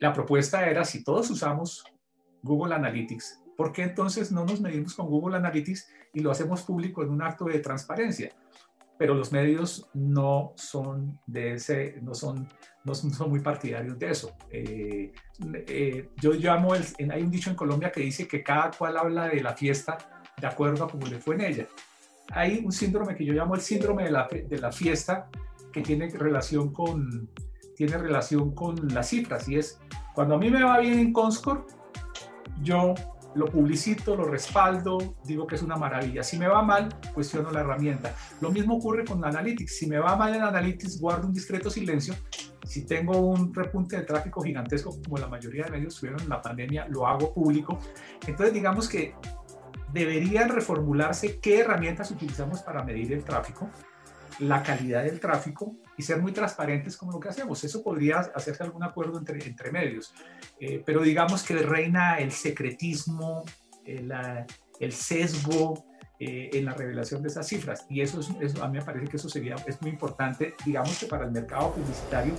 la propuesta era, si todos usamos Google Analytics, ¿por qué entonces no nos medimos con Google Analytics y lo hacemos público en un acto de transparencia? Pero los medios no son de ese, no son, no son muy partidarios de eso. Eh, eh, yo llamo, el, hay un dicho en Colombia que dice que cada cual habla de la fiesta de acuerdo a cómo le fue en ella. Hay un síndrome que yo llamo el síndrome de la, de la fiesta que tiene relación con, tiene relación con las cifras y es cuando a mí me va bien en Comscore, yo lo publicito, lo respaldo, digo que es una maravilla. Si me va mal, cuestiono la herramienta. Lo mismo ocurre con Analytics. Si me va mal en Analytics, guardo un discreto silencio. Si tengo un repunte de tráfico gigantesco, como la mayoría de medios tuvieron en la pandemia, lo hago público. Entonces, digamos que deberían reformularse qué herramientas utilizamos para medir el tráfico, la calidad del tráfico y ser muy transparentes como lo que hacemos. Eso podría hacerse algún acuerdo entre, entre medios, eh, pero digamos que reina el secretismo, el, eh, el sesgo eh, en la revelación de esas cifras y eso, es, eso, a mí me parece que eso sería, es muy importante, digamos que para el mercado publicitario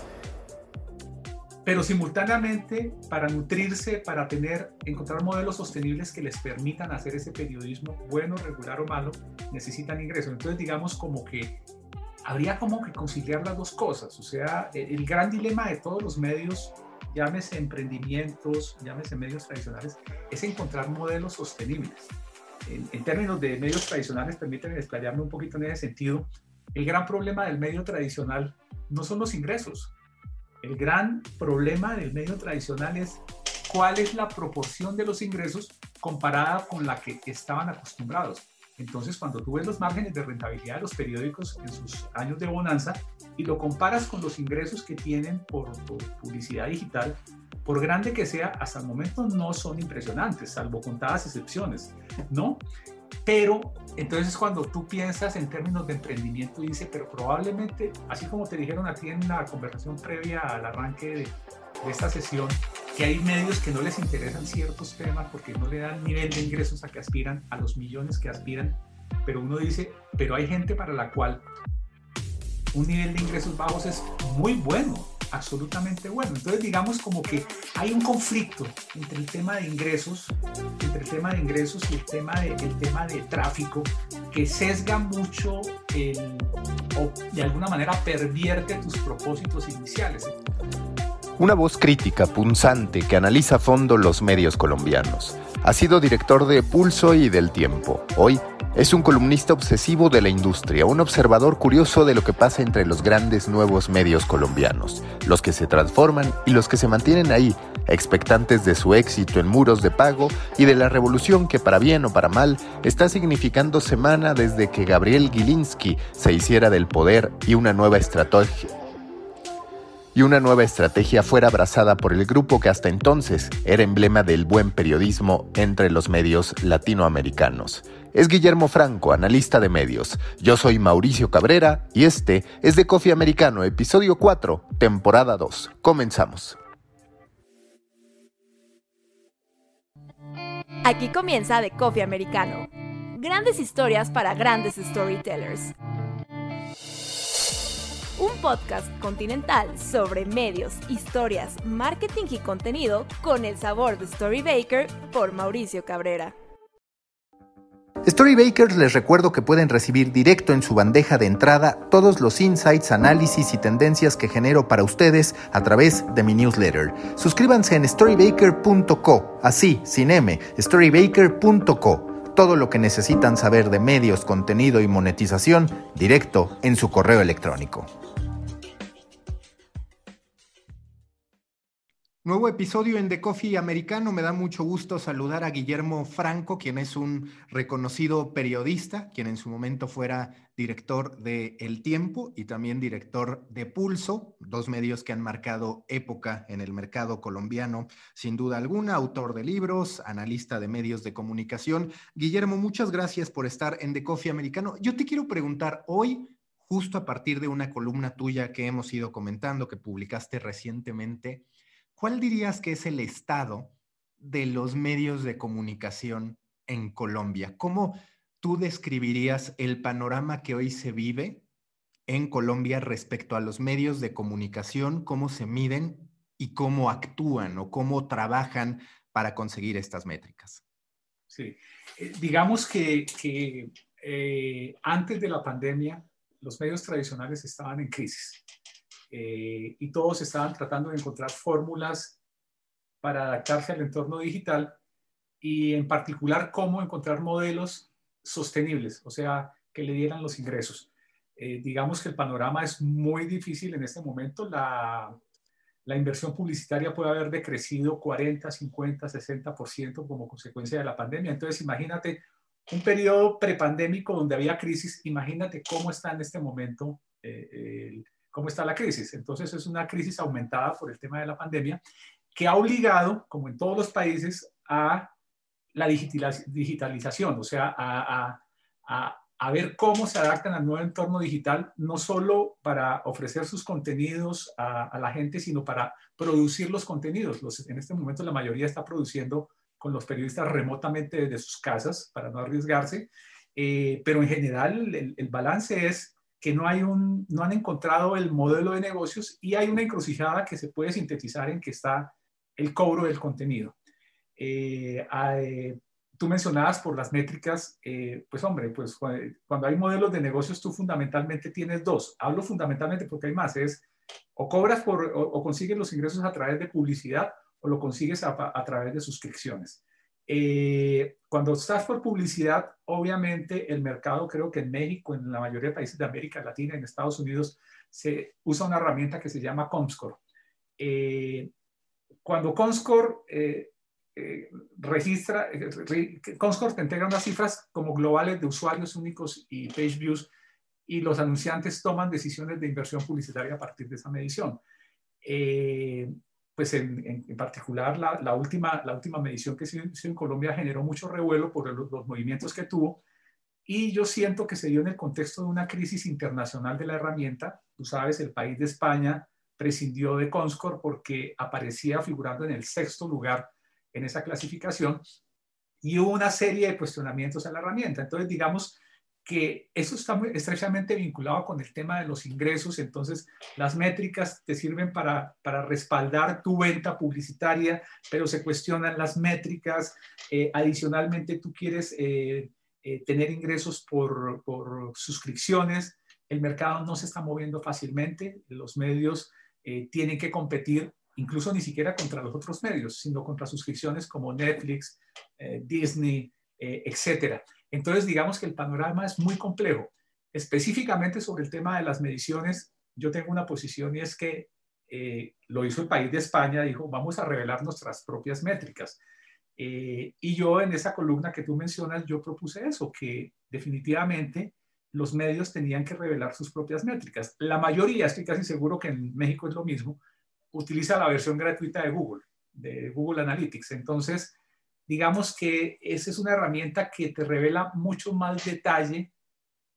pero simultáneamente para nutrirse, para tener, encontrar modelos sostenibles que les permitan hacer ese periodismo bueno, regular o malo, necesitan ingresos. Entonces digamos como que habría como que conciliar las dos cosas. O sea, el gran dilema de todos los medios, llámese emprendimientos, llámese medios tradicionales, es encontrar modelos sostenibles. En, términos de medios tradicionales, permítanme explayarme un poquito en ese sentido, el gran problema del medio tradicional no son los ingresos. El gran problema del medio tradicional es cuál es la proporción de los ingresos comparada con la que estaban acostumbrados. Entonces, cuando tú ves los márgenes de rentabilidad de los periódicos en sus años de bonanza y lo comparas con los ingresos que tienen por, publicidad digital, por grande que sea, hasta el momento no son impresionantes, salvo contadas excepciones, ¿no? Pero entonces cuando tú piensas en términos de emprendimiento, dice, pero probablemente, así como te dijeron a ti en la conversación previa al arranque de, de esta sesión, que hay medios que no les interesan ciertos temas porque no le dan nivel de ingresos a que aspiran, a los millones que aspiran, pero uno dice, pero hay gente para la cual un nivel de ingresos bajos es muy bueno, absolutamente bueno. Entonces digamos como que hay un conflicto entre el tema de ingresos, entre el tema de ingresos y el tema de, el tema de tráfico que sesga mucho el, o de alguna manera pervierte tus propósitos iniciales. Una voz crítica, punzante, que analiza a fondo los medios colombianos. Ha sido director de Pulso y del Tiempo. Hoy es un columnista obsesivo de la industria, un observador curioso de lo que pasa entre los grandes nuevos medios colombianos, los que se transforman y los que se mantienen ahí, expectantes de su éxito en muros de pago y de la revolución que para bien o para mal está significando semana desde que Gabriel Gilinski se hiciera del poder y una nueva estrategia y una nueva estrategia fuera abrazada por el grupo que hasta entonces era emblema del buen periodismo entre los medios latinoamericanos. Es Guillermo Franco, analista de medios. Yo soy Mauricio Cabrera y este es de Coffee Americano, episodio 4, temporada 2. Comenzamos. Aquí comienza de Coffee Americano. Grandes historias para grandes storytellers un podcast continental sobre medios, historias, marketing y contenido con el sabor de Storybaker por Mauricio Cabrera. Storybakers les recuerdo que pueden recibir directo en su bandeja de entrada todos los insights, análisis y tendencias que genero para ustedes a través de mi newsletter. Suscríbanse en storybaker.co, así, sin M, storybaker.co. Todo lo que necesitan saber de medios, contenido y monetización directo en su correo electrónico. Nuevo episodio en The Coffee Americano. Me da mucho gusto saludar a Guillermo Franco, quien es un reconocido periodista, quien en su momento fuera director de El Tiempo y también director de Pulso, dos medios que han marcado época en el mercado colombiano, sin duda alguna, autor de libros, analista de medios de comunicación. Guillermo, muchas gracias por estar en The Coffee Americano. Yo te quiero preguntar hoy, justo a partir de una columna tuya que hemos ido comentando, que publicaste recientemente, ¿cuál dirías que es el estado de los medios de comunicación en Colombia? ¿Cómo tú describirías el panorama que hoy se vive en Colombia respecto a los medios de comunicación, cómo se miden y cómo actúan o cómo trabajan para conseguir estas métricas. Sí, eh, digamos que, eh, antes de la pandemia los medios tradicionales estaban en crisis eh, y todos estaban tratando de encontrar fórmulas para adaptarse al entorno digital y en particular cómo encontrar modelos sostenibles, o sea, que le dieran los ingresos. Eh, digamos que el panorama es muy difícil en este momento. La, la inversión publicitaria puede haber decrecido 40, 50, 60% como consecuencia de la pandemia. Entonces, imagínate un periodo prepandémico donde había crisis, imagínate cómo está en este momento, eh, cómo está la crisis. Entonces, es una crisis aumentada por el tema de la pandemia que ha obligado, como en todos los países, a la digitalización, o sea, a, ver cómo se adaptan al nuevo entorno digital, no solo para ofrecer sus contenidos a, la gente, sino para producir los contenidos. en este momento la mayoría está produciendo con los periodistas remotamente desde sus casas para no arriesgarse, eh, pero en general el, el, balance es que no, hay un, no han encontrado el modelo de negocios y hay una encrucijada que se puede sintetizar en que está el cobro del contenido. Eh, eh, tú mencionabas por las métricas, eh, pues hombre, pues cuando hay modelos de negocios tú fundamentalmente tienes dos. Hablo fundamentalmente porque hay más, es o cobras por, o, consigues los ingresos a través de publicidad o lo consigues a, través de suscripciones. Cuando estás por publicidad, obviamente el mercado, creo que en México, en la mayoría de países de América Latina, en Estados Unidos, se usa una herramienta que se llama Comscore. cuando Comscore eh, registra, eh, Comscore te entrega unas cifras como globales de usuarios únicos y page views y los anunciantes toman decisiones de inversión publicitaria a partir de esa medición. Pues en, particular la, última, la última medición que se hizo en Colombia generó mucho revuelo por los, los movimientos que tuvo y yo siento que se dio en el contexto de una crisis internacional de la herramienta. Tú sabes, el país de España prescindió de Comscore porque aparecía figurando en el sexto lugar en esa clasificación y hubo una serie de cuestionamientos a la herramienta. Entonces, digamos que eso está muy estrechamente vinculado con el tema de los ingresos. Entonces, las métricas te sirven para, para respaldar tu venta publicitaria, pero se cuestionan las métricas. Eh, adicionalmente, tú quieres eh, eh, tener ingresos por, por, suscripciones. El mercado no se está moviendo fácilmente. Los medios tienen que competir incluso ni siquiera contra los otros medios, sino contra suscripciones como Netflix, eh, Disney, eh, etc. Entonces, digamos que el panorama es muy complejo. Específicamente sobre el tema de las mediciones, yo tengo una posición y es que eh, lo hizo el país de España, dijo, vamos a revelar nuestras propias métricas. y yo en esa columna que tú mencionas, yo propuse eso, que definitivamente los medios tenían que revelar sus propias métricas. La mayoría, estoy casi seguro que en México es lo mismo, utiliza la versión gratuita de Google, de Google Analytics. Entonces, digamos que esa es una herramienta que te revela mucho más detalle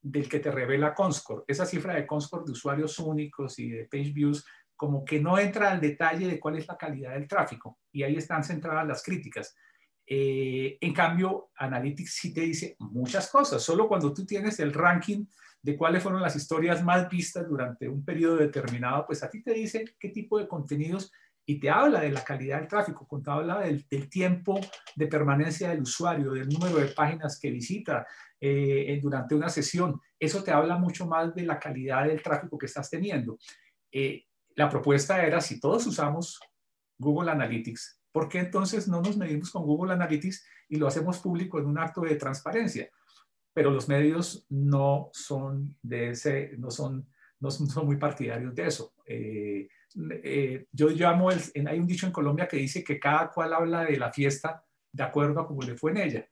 del que te revela Comscore. Esa cifra de Comscore de usuarios únicos y de page views, como que no entra al detalle de cuál es la calidad del tráfico. Y ahí están centradas las críticas. Eh, en cambio, Analytics sí te dice muchas cosas. Solo cuando tú tienes el ranking de cuáles fueron las historias más vistas durante un periodo determinado, pues a ti te dice qué tipo de contenidos y te habla de la calidad del tráfico, te habla del, tiempo de permanencia del usuario, del número de páginas que visita eh, durante una sesión. Eso te habla mucho más de la calidad del tráfico que estás teniendo. Eh, la propuesta era, si todos usamos Google Analytics, ¿por qué entonces no nos medimos con Google Analytics y lo hacemos público en un acto de transparencia? pero los medios no son de ese, no son, no son, muy partidarios de eso. Eh, eh, yo llamo, el, hay un dicho en Colombia que dice que cada cual habla de la fiesta de acuerdo a cómo le fue en ella.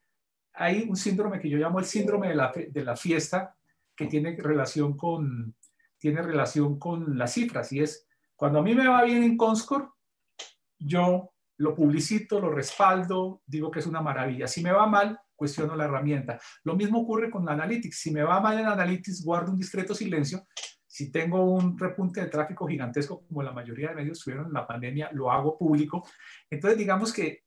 Hay un síndrome que yo llamo el síndrome de la, de la fiesta que tiene relación con, tiene relación con las cifras y es cuando a mí me va bien en Comscore, yo lo publicito, lo respaldo, digo que es una maravilla. Si me va mal, cuestiono la herramienta. Lo mismo ocurre con Analytics. Si me va mal en Analytics, guardo un discreto silencio. Si tengo un repunte de tráfico gigantesco, como la mayoría de medios tuvieron en la pandemia, lo hago público. Entonces, digamos que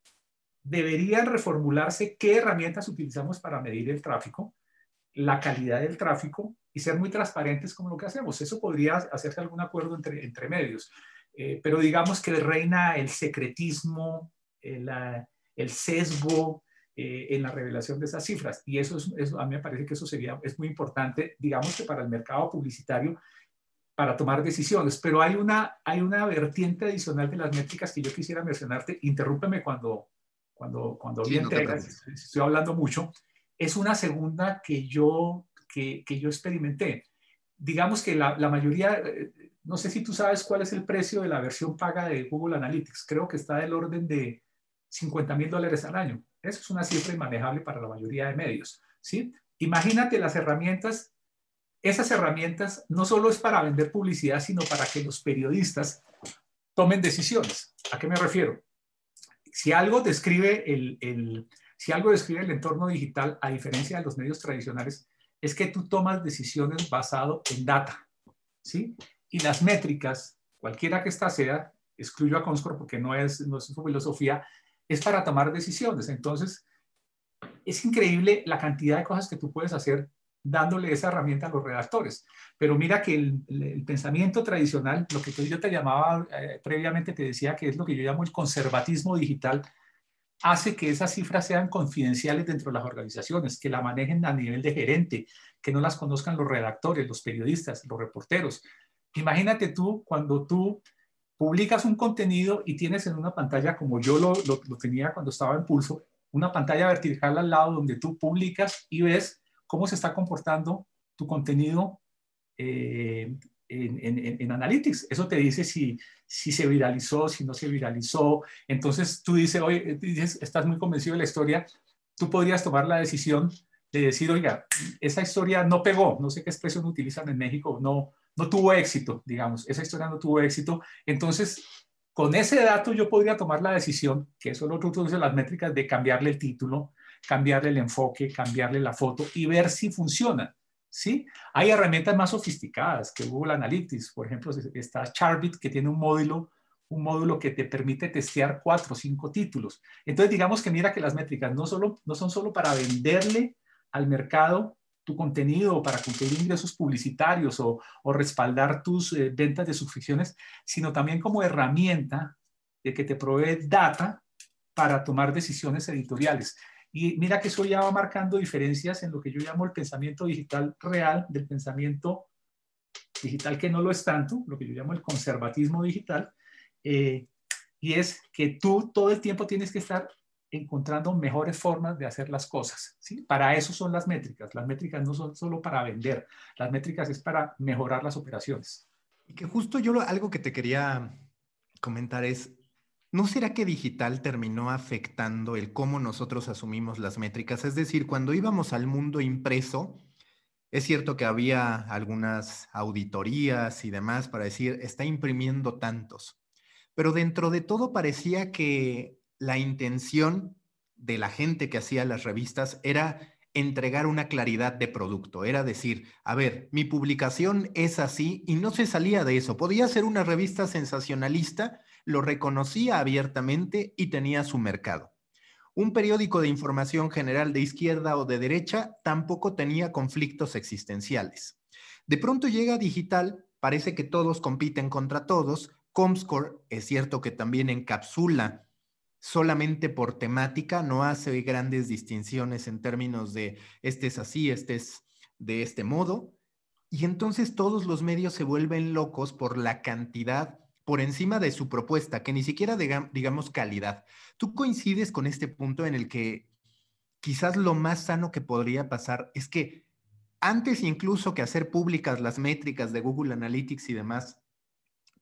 deberían reformularse qué herramientas utilizamos para medir el tráfico, la calidad del tráfico y ser muy transparentes como lo que hacemos. Eso podría hacerse algún acuerdo entre, entre medios. eh, pero digamos que reina el secretismo, el, el sesgo eh, en la revelación de esas cifras. Y eso, es, a mí me parece que eso sería, es muy importante, digamos que para el mercado publicitario, para tomar decisiones. Pero hay una, hay una vertiente adicional de las métricas que yo quisiera mencionarte. Interrúpeme cuando, cuando, cuando estoy hablando mucho. Es una segunda que yo, que, que yo experimenté. Digamos que la, la mayoría, eh, no sé si tú sabes cuál es el precio de la versión paga de Google Analytics. Creo que está del orden de 50 mil dólares al año. Eso es una cifra inmanejable para la mayoría de medios. ¿sí? Imagínate las herramientas. Esas herramientas no solo es para vender publicidad, sino para que los periodistas tomen decisiones. ¿A qué me refiero? Si algo describe el, si algo describe el entorno digital, a diferencia de los medios tradicionales, es que tú tomas decisiones basado en data. ¿sí? Y las métricas, cualquiera que ésta sea, excluyo a Conscor porque no es, no es su filosofía, es para tomar decisiones. Entonces, es increíble la cantidad de cosas que tú puedes hacer dándole esa herramienta a los redactores. Pero mira que el, pensamiento tradicional, lo que yo te llamaba eh, previamente, te decía que es lo que yo llamo el conservatismo digital, hace que esas cifras sean confidenciales dentro de las organizaciones, que la manejen a nivel de gerente, que no las conozcan los redactores, los periodistas, los reporteros. Imagínate tú cuando tú publicas un contenido y tienes en una pantalla, como yo lo, tenía cuando estaba en Pulso, una pantalla vertical al lado donde tú publicas y ves cómo se está comportando tu contenido eh, en, Analytics. Eso te dice si, si se viralizó, si no se viralizó. Entonces tú dices, oye, dices, estás muy convencido de la historia, tú podrías tomar la decisión de decir, oiga, esa historia no pegó, no sé qué expresión utilizan en México, no, no tuvo éxito, digamos, esa historia no tuvo éxito. Entonces, con ese dato yo podría tomar la decisión, que eso lo otro las métricas, de cambiarle el título, cambiarle el enfoque, cambiarle la foto y ver si funciona. ¿sí? Hay herramientas más sofisticadas que Google Analytics, por ejemplo, está Charbit que tiene un módulo un módulo que te permite testear cuatro o cinco títulos. Entonces, digamos que mira que las métricas no, solo, no son solo para venderle al mercado tu contenido para cumplir ingresos publicitarios o, respaldar tus eh, ventas de suscripciones, sino también como herramienta de que te provee data para tomar decisiones editoriales. Y mira que eso ya va marcando diferencias en lo que yo llamo el pensamiento digital real del pensamiento digital que no lo es tanto, lo que yo llamo el conservatismo digital, eh, y es que tú todo el tiempo tienes que estar encontrando mejores formas de hacer las cosas. ¿sí? Para eso son las métricas. Las métricas no son solo para vender, las métricas es para mejorar las operaciones. Y que justo yo algo que te quería comentar es, ¿no será que digital terminó afectando el cómo nosotros asumimos las métricas? Es decir, cuando íbamos al mundo impreso, es cierto que había algunas auditorías y demás para decir, está imprimiendo tantos, pero dentro de todo parecía que la intención de la gente que hacía las revistas era entregar una claridad de producto, era decir, a ver, mi publicación es así y no se salía de eso. Podía ser una revista sensacionalista, lo reconocía abiertamente y tenía su mercado. Un periódico de información general de izquierda o de derecha tampoco tenía conflictos existenciales. De pronto llega digital, parece que todos compiten contra todos. Comscore es cierto que también encapsula solamente por temática, no hace grandes distinciones en términos de este es así, este es de este modo. Y entonces todos los medios se vuelven locos por la cantidad por encima de su propuesta, que ni siquiera digamos calidad. ¿Tú coincides con este punto en el que quizás lo más sano que podría pasar es que antes incluso que hacer públicas las métricas de Google Analytics y demás,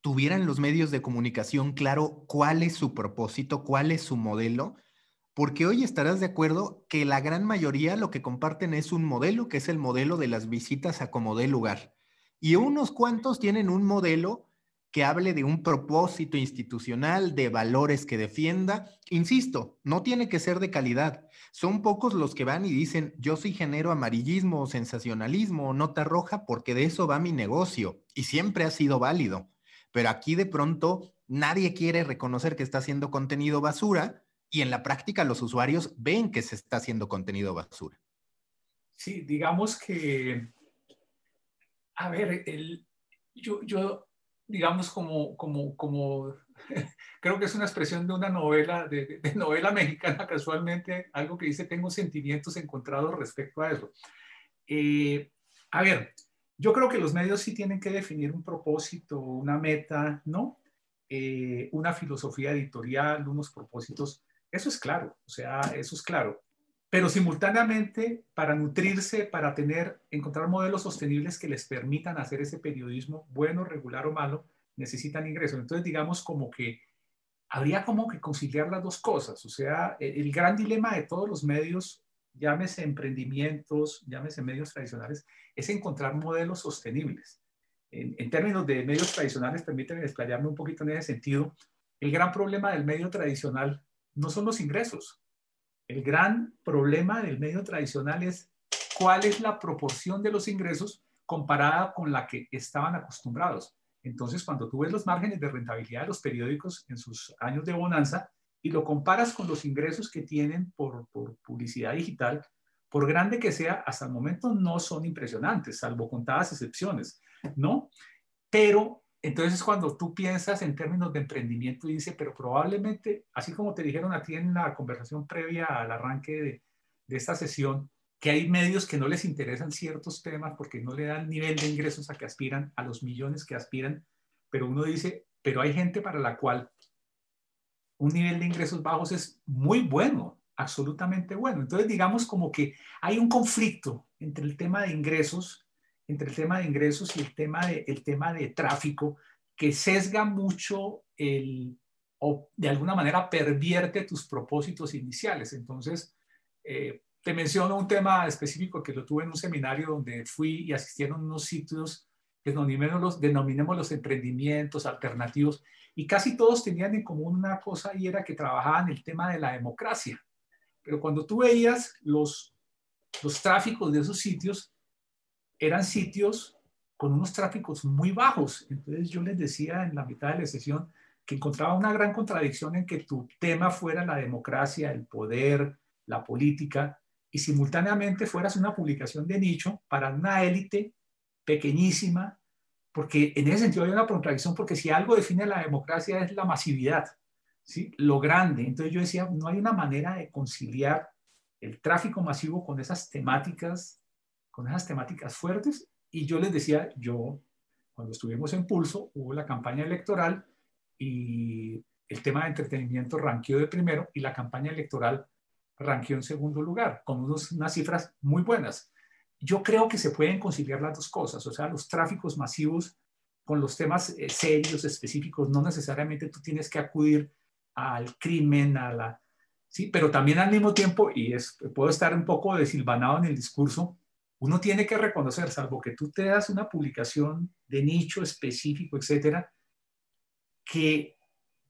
tuvieran los medios de comunicación claro cuál es su propósito, cuál es su modelo, porque hoy estarás de acuerdo que la gran mayoría lo que comparten es un modelo, que es el modelo de las visitas a como dé lugar. Y unos cuantos tienen un modelo que hable de un propósito institucional, de valores que defienda. Insisto, no tiene que ser de calidad. Son pocos los que van y dicen, yo sí genero amarillismo, sensacionalismo, nota roja, porque de eso va mi negocio. Y siempre ha sido válido pero aquí de pronto nadie quiere reconocer que está haciendo contenido basura y en la práctica los usuarios ven que se está haciendo contenido basura. Sí, digamos que, a ver, yo, digamos, como, como, como creo que es una expresión de una novela, de, novela mexicana casualmente, algo que dice, tengo sentimientos encontrados respecto a eso. Eh, a ver, yo creo que los medios sí tienen que definir un propósito, una meta, ¿no? Eh, una filosofía editorial, unos propósitos. Eso es claro, o sea, eso es claro. Pero simultáneamente, para nutrirse, para tener, encontrar modelos sostenibles que les permitan hacer ese periodismo, bueno, regular o malo, necesitan ingresos. Entonces, digamos como que habría como que conciliar las dos cosas. O sea, el gran dilema de todos los medios, llámese emprendimientos, llámese medios tradicionales, es encontrar modelos sostenibles. En, términos de medios tradicionales, permíteme desplayarme un poquito en ese sentido, el gran problema del medio tradicional no son los ingresos. El gran problema del medio tradicional es cuál es la proporción de los ingresos comparada con la que estaban acostumbrados. Entonces, cuando tú ves los márgenes de rentabilidad de los periódicos en sus años de bonanza y lo comparas con los ingresos que tienen por, publicidad digital, por grande que sea, hasta el momento no son impresionantes, salvo contadas excepciones, ¿no? Pero entonces cuando tú piensas en términos de emprendimiento, dice, pero probablemente, así como te dijeron a ti en la conversación previa al arranque de, de esta sesión, que hay medios que no les interesan ciertos temas porque no le dan nivel de ingresos a que aspiran, a los millones que aspiran, pero uno dice, pero hay gente para la cual un nivel de ingresos bajos es muy bueno, absolutamente bueno. Entonces, digamos como que hay un conflicto entre el tema de ingresos, entre el tema de ingresos y el tema de, el tema de tráfico, que sesga mucho el, o de alguna manera pervierte tus propósitos iniciales. Entonces, eh, te menciono un tema específico que lo tuve en un seminario donde fui y asistieron unos sitios denominemos los, denominemos los emprendimientos alternativos y casi todos tenían en común una cosa y era que trabajaban el tema de la democracia. Pero cuando tú veías los, los tráficos de esos sitios, eran sitios con unos tráficos muy bajos. Entonces yo les decía en la mitad de la sesión que encontraba una gran contradicción en que tu tema fuera la democracia, el poder, la política, y simultáneamente fueras una publicación de nicho para una élite pequeñísima, porque en ese sentido hay una contradicción, porque si algo define la democracia es la masividad, ¿sí? lo grande. Entonces yo decía, no hay una manera de conciliar el tráfico masivo con esas temáticas, con esas temáticas fuertes. Y yo les decía, yo, cuando estuvimos en Pulso, hubo la campaña electoral y el tema de entretenimiento ranqueó de primero y la campaña electoral ranqueó en segundo lugar, con unos, unas cifras muy buenas. Yo creo que se pueden conciliar las dos cosas, o sea, los tráficos masivos con los temas eh, serios, específicos, no necesariamente tú tienes que acudir al crimen, a la... Sí, pero también al mismo tiempo, y es, puedo estar un poco desilvanado en el discurso, uno tiene que reconocer, salvo que tú te das una publicación de nicho específico, etcétera, que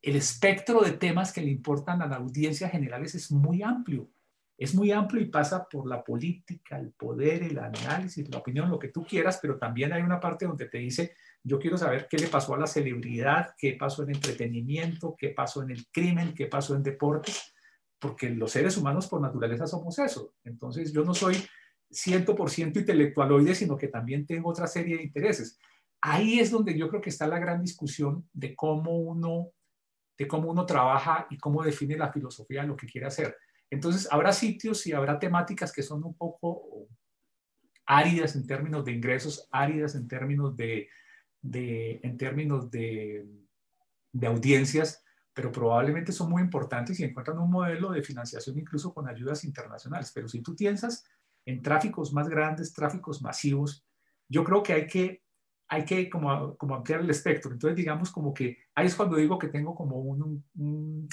el espectro de temas que le importan a la audiencia generales es muy amplio. Es muy amplio y pasa por la política, el poder, el análisis, la opinión, lo que tú quieras, pero también hay una parte donde te dice, yo quiero saber qué le pasó a la celebridad, qué pasó en entretenimiento, qué pasó en el crimen, qué pasó en deportes, porque los seres humanos por naturaleza somos eso. Entonces yo no soy 100% intelectualoide, sino que también tengo otra serie de intereses. Ahí es donde yo creo que está la gran discusión de cómo uno de cómo uno trabaja y cómo define la filosofía de lo que quiere hacer. Entonces, habrá sitios y habrá temáticas que son un poco áridas en términos de ingresos, áridas en términos de, en términos de, de audiencias, pero probablemente son muy importantes y encuentran un modelo de financiación incluso con ayudas internacionales. Pero si tú piensas en tráficos más grandes, tráficos masivos, yo creo que hay que hay que como, como ampliar el espectro. Entonces, digamos como que ahí es cuando digo que tengo como, un,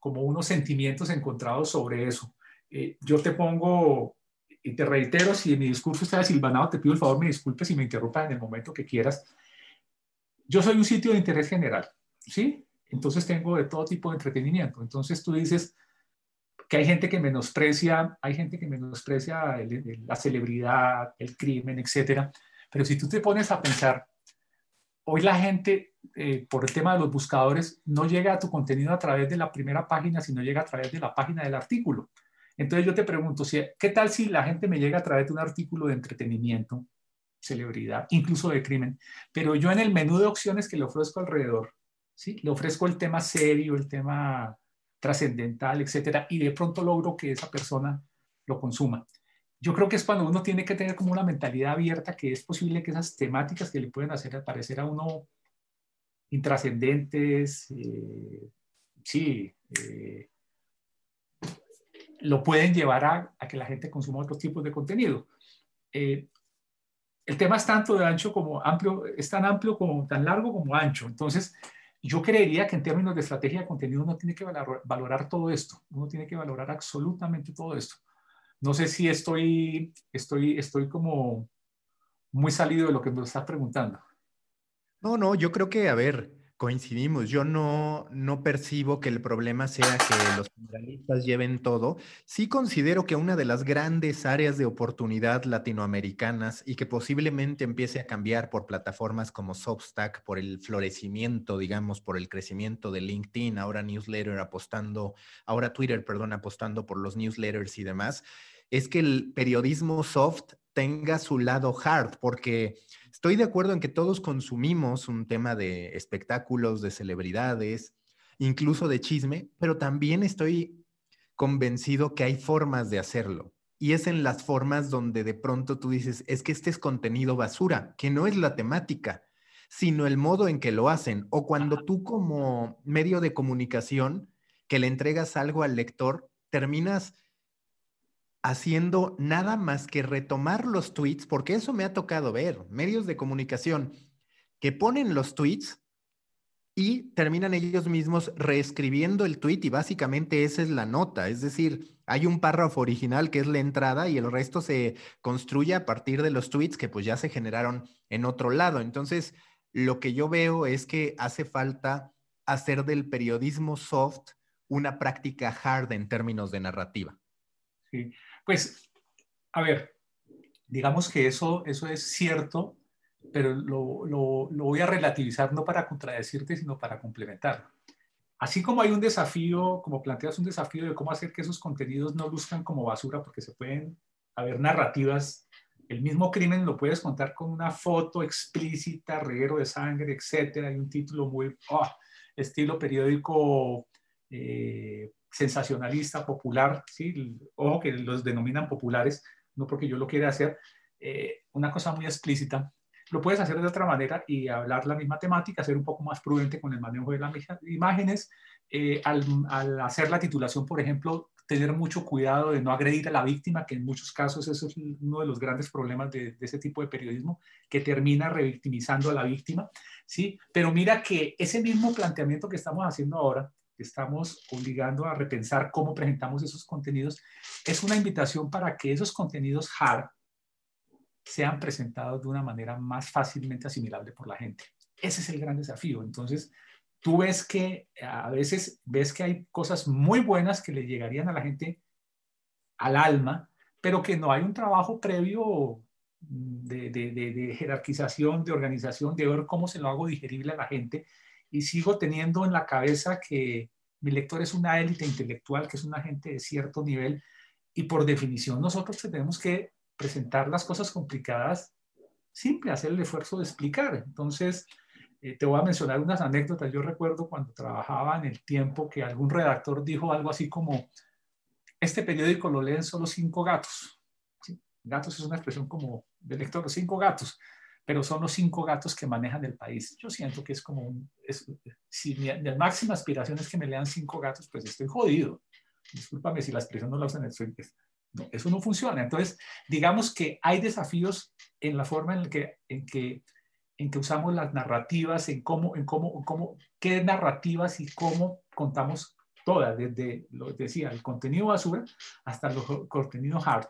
como unos sentimientos encontrados sobre eso. Eh, yo te pongo, y te reitero, si mi discurso está desilvanado, te pido el favor, me disculpes y me interrumpas en el momento que quieras. Yo soy un sitio de interés general, ¿sí? Entonces tengo de todo tipo de entretenimiento. Entonces tú dices que hay gente que menosprecia, hay gente que menosprecia la celebridad, el crimen, etcétera pero si tú te pones a pensar, hoy la gente, eh, por el tema de los buscadores, no llega a tu contenido a través de la primera página, sino llega a través de la página del artículo. Entonces yo te pregunto, ¿qué tal si la gente me llega a través de un artículo de entretenimiento? celebridad, incluso de crimen, pero yo en el menú de opciones que le ofrezco alrededor, ¿sí? le ofrezco el tema serio, el tema trascendental, etcétera, y de pronto logro que esa persona lo consuma. Yo creo que es cuando uno tiene que tener como una mentalidad abierta, que es posible que esas temáticas que le pueden hacer parecer a uno intrascendentes, eh, sí, eh, lo pueden llevar a, que la gente consuma otros tipos de contenido. Eh, el tema es tanto de ancho como amplio, es tan amplio como tan largo como ancho. Entonces, yo creería que en términos de estrategia de contenido uno tiene que valorar, todo esto, uno tiene que valorar absolutamente todo esto. No sé si estoy, estoy, estoy como muy salido de lo que me estás preguntando. No, no, yo creo que, a ver, Coincidimos. Yo no, no percibo que el problema sea que los generalistas lleven todo. Sí considero que una de las grandes áreas de oportunidad latinoamericanas y que posiblemente empiece a cambiar por plataformas como Substack, por el florecimiento, digamos, por el crecimiento de LinkedIn, ahora newsletter apostando, ahora Twitter, perdón, apostando por los newsletters y demás, es que el periodismo soft tenga su lado hard, porque Estoy de acuerdo en que todos consumimos un tema de espectáculos, de celebridades, incluso de chisme, pero también estoy convencido que hay formas de hacerlo. Y es en las formas donde de pronto tú dices, es que este es contenido basura, que no es la temática, sino el modo en que lo hacen. O cuando tú como medio de comunicación que le entregas algo al lector, terminas haciendo nada más que retomar los tweets, porque eso me ha tocado ver, medios de comunicación que ponen los tweets y terminan ellos mismos reescribiendo el tweet y básicamente esa es la nota, es decir, hay un párrafo original que es la entrada y el resto se construye a partir de los tweets que pues ya se generaron en otro lado. Entonces, lo que yo veo es que hace falta hacer del periodismo soft una práctica hard en términos de narrativa. Sí. Pues, a ver, digamos que eso, eso es cierto, pero lo, lo, voy a relativizar no para contradecirte, sino para complementar. Así como hay un desafío, como planteas un desafío de cómo hacer que esos contenidos no luzcan como basura, porque se pueden haber narrativas, el mismo crimen lo puedes contar con una foto explícita, reguero de sangre, etcétera, y un título muy oh, estilo periódico eh, sensacionalista, popular, ¿sí? ojo que los denominan populares, no porque yo lo quiera hacer, eh, una cosa muy explícita. Lo puedes hacer de otra manera y hablar la misma temática, ser un poco más prudente con el manejo de las imágenes. Eh, al, hacer la titulación, por ejemplo, tener mucho cuidado de no agredir a la víctima, que en muchos casos eso es uno de los grandes problemas de, de ese tipo de periodismo, que termina revictimizando a la víctima. ¿sí? Pero mira que ese mismo planteamiento que estamos haciendo ahora, estamos obligando a repensar cómo presentamos esos contenidos, es una invitación para que esos contenidos hard sean presentados de una manera más fácilmente asimilable por la gente. Ese es el gran desafío. Entonces, tú ves que a veces ves que hay cosas muy buenas que le llegarían a la gente al alma, pero que no hay un trabajo previo de, de, jerarquización, de organización, de ver cómo se lo hago digerible a la gente y sigo teniendo en la cabeza que mi lector es una élite intelectual, que es una gente de cierto nivel, y por definición nosotros tenemos que presentar las cosas complicadas simple, hacer el esfuerzo de explicar. Entonces, eh, te voy a mencionar unas anécdotas. Yo recuerdo cuando trabajaba en el tiempo que algún redactor dijo algo así como, este periódico lo leen solo cinco gatos. Gatos es una expresión como de lector, cinco gatos pero son los cinco gatos que manejan el país. Yo siento que es como un, si mi, máxima aspiración es que me lean cinco gatos, pues estoy jodido. Discúlpame si la expresión no la usan en el no, eso no funciona. Entonces, digamos que hay desafíos en la forma en que, en que, en que usamos las narrativas, en cómo, en cómo, cómo, qué narrativas y cómo contamos todas, desde, lo decía, el contenido basura hasta el contenido hard.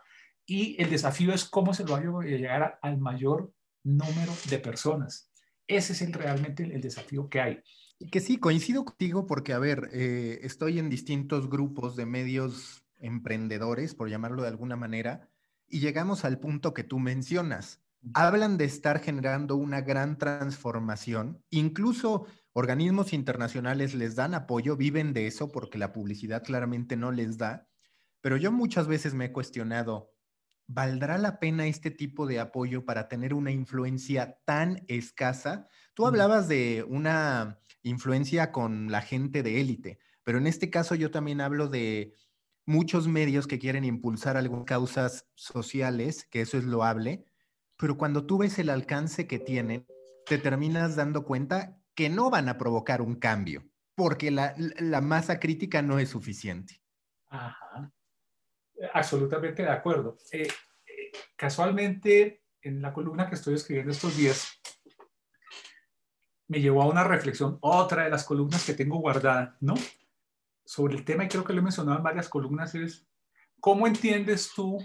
Y el desafío es cómo se lo a llegar al mayor número de personas. Ese es el, realmente el, desafío que hay. Que sí, coincido contigo porque, a ver, eh, estoy en distintos grupos de medios emprendedores, por llamarlo de alguna manera, y llegamos al punto que tú mencionas. Hablan de estar generando una gran transformación, incluso organismos internacionales les dan apoyo, viven de eso porque la publicidad claramente no les da, pero yo muchas veces me he cuestionado, ¿valdrá la pena este tipo de apoyo para tener una influencia tan escasa? Tú hablabas de una influencia con la gente de élite, pero en este caso yo también hablo de muchos medios que quieren impulsar algunas causas sociales, que eso es loable, pero cuando tú ves el alcance que tienen, te terminas dando cuenta que no van a provocar un cambio, porque la, masa crítica no es suficiente. Ajá. Absolutamente de acuerdo. Eh, eh, casualmente, en la columna que estoy escribiendo estos días, me llevó a una reflexión, otra de las columnas que tengo guardada, ¿no? Sobre el tema, y creo que lo he mencionado en varias columnas, es ¿cómo entiendes tú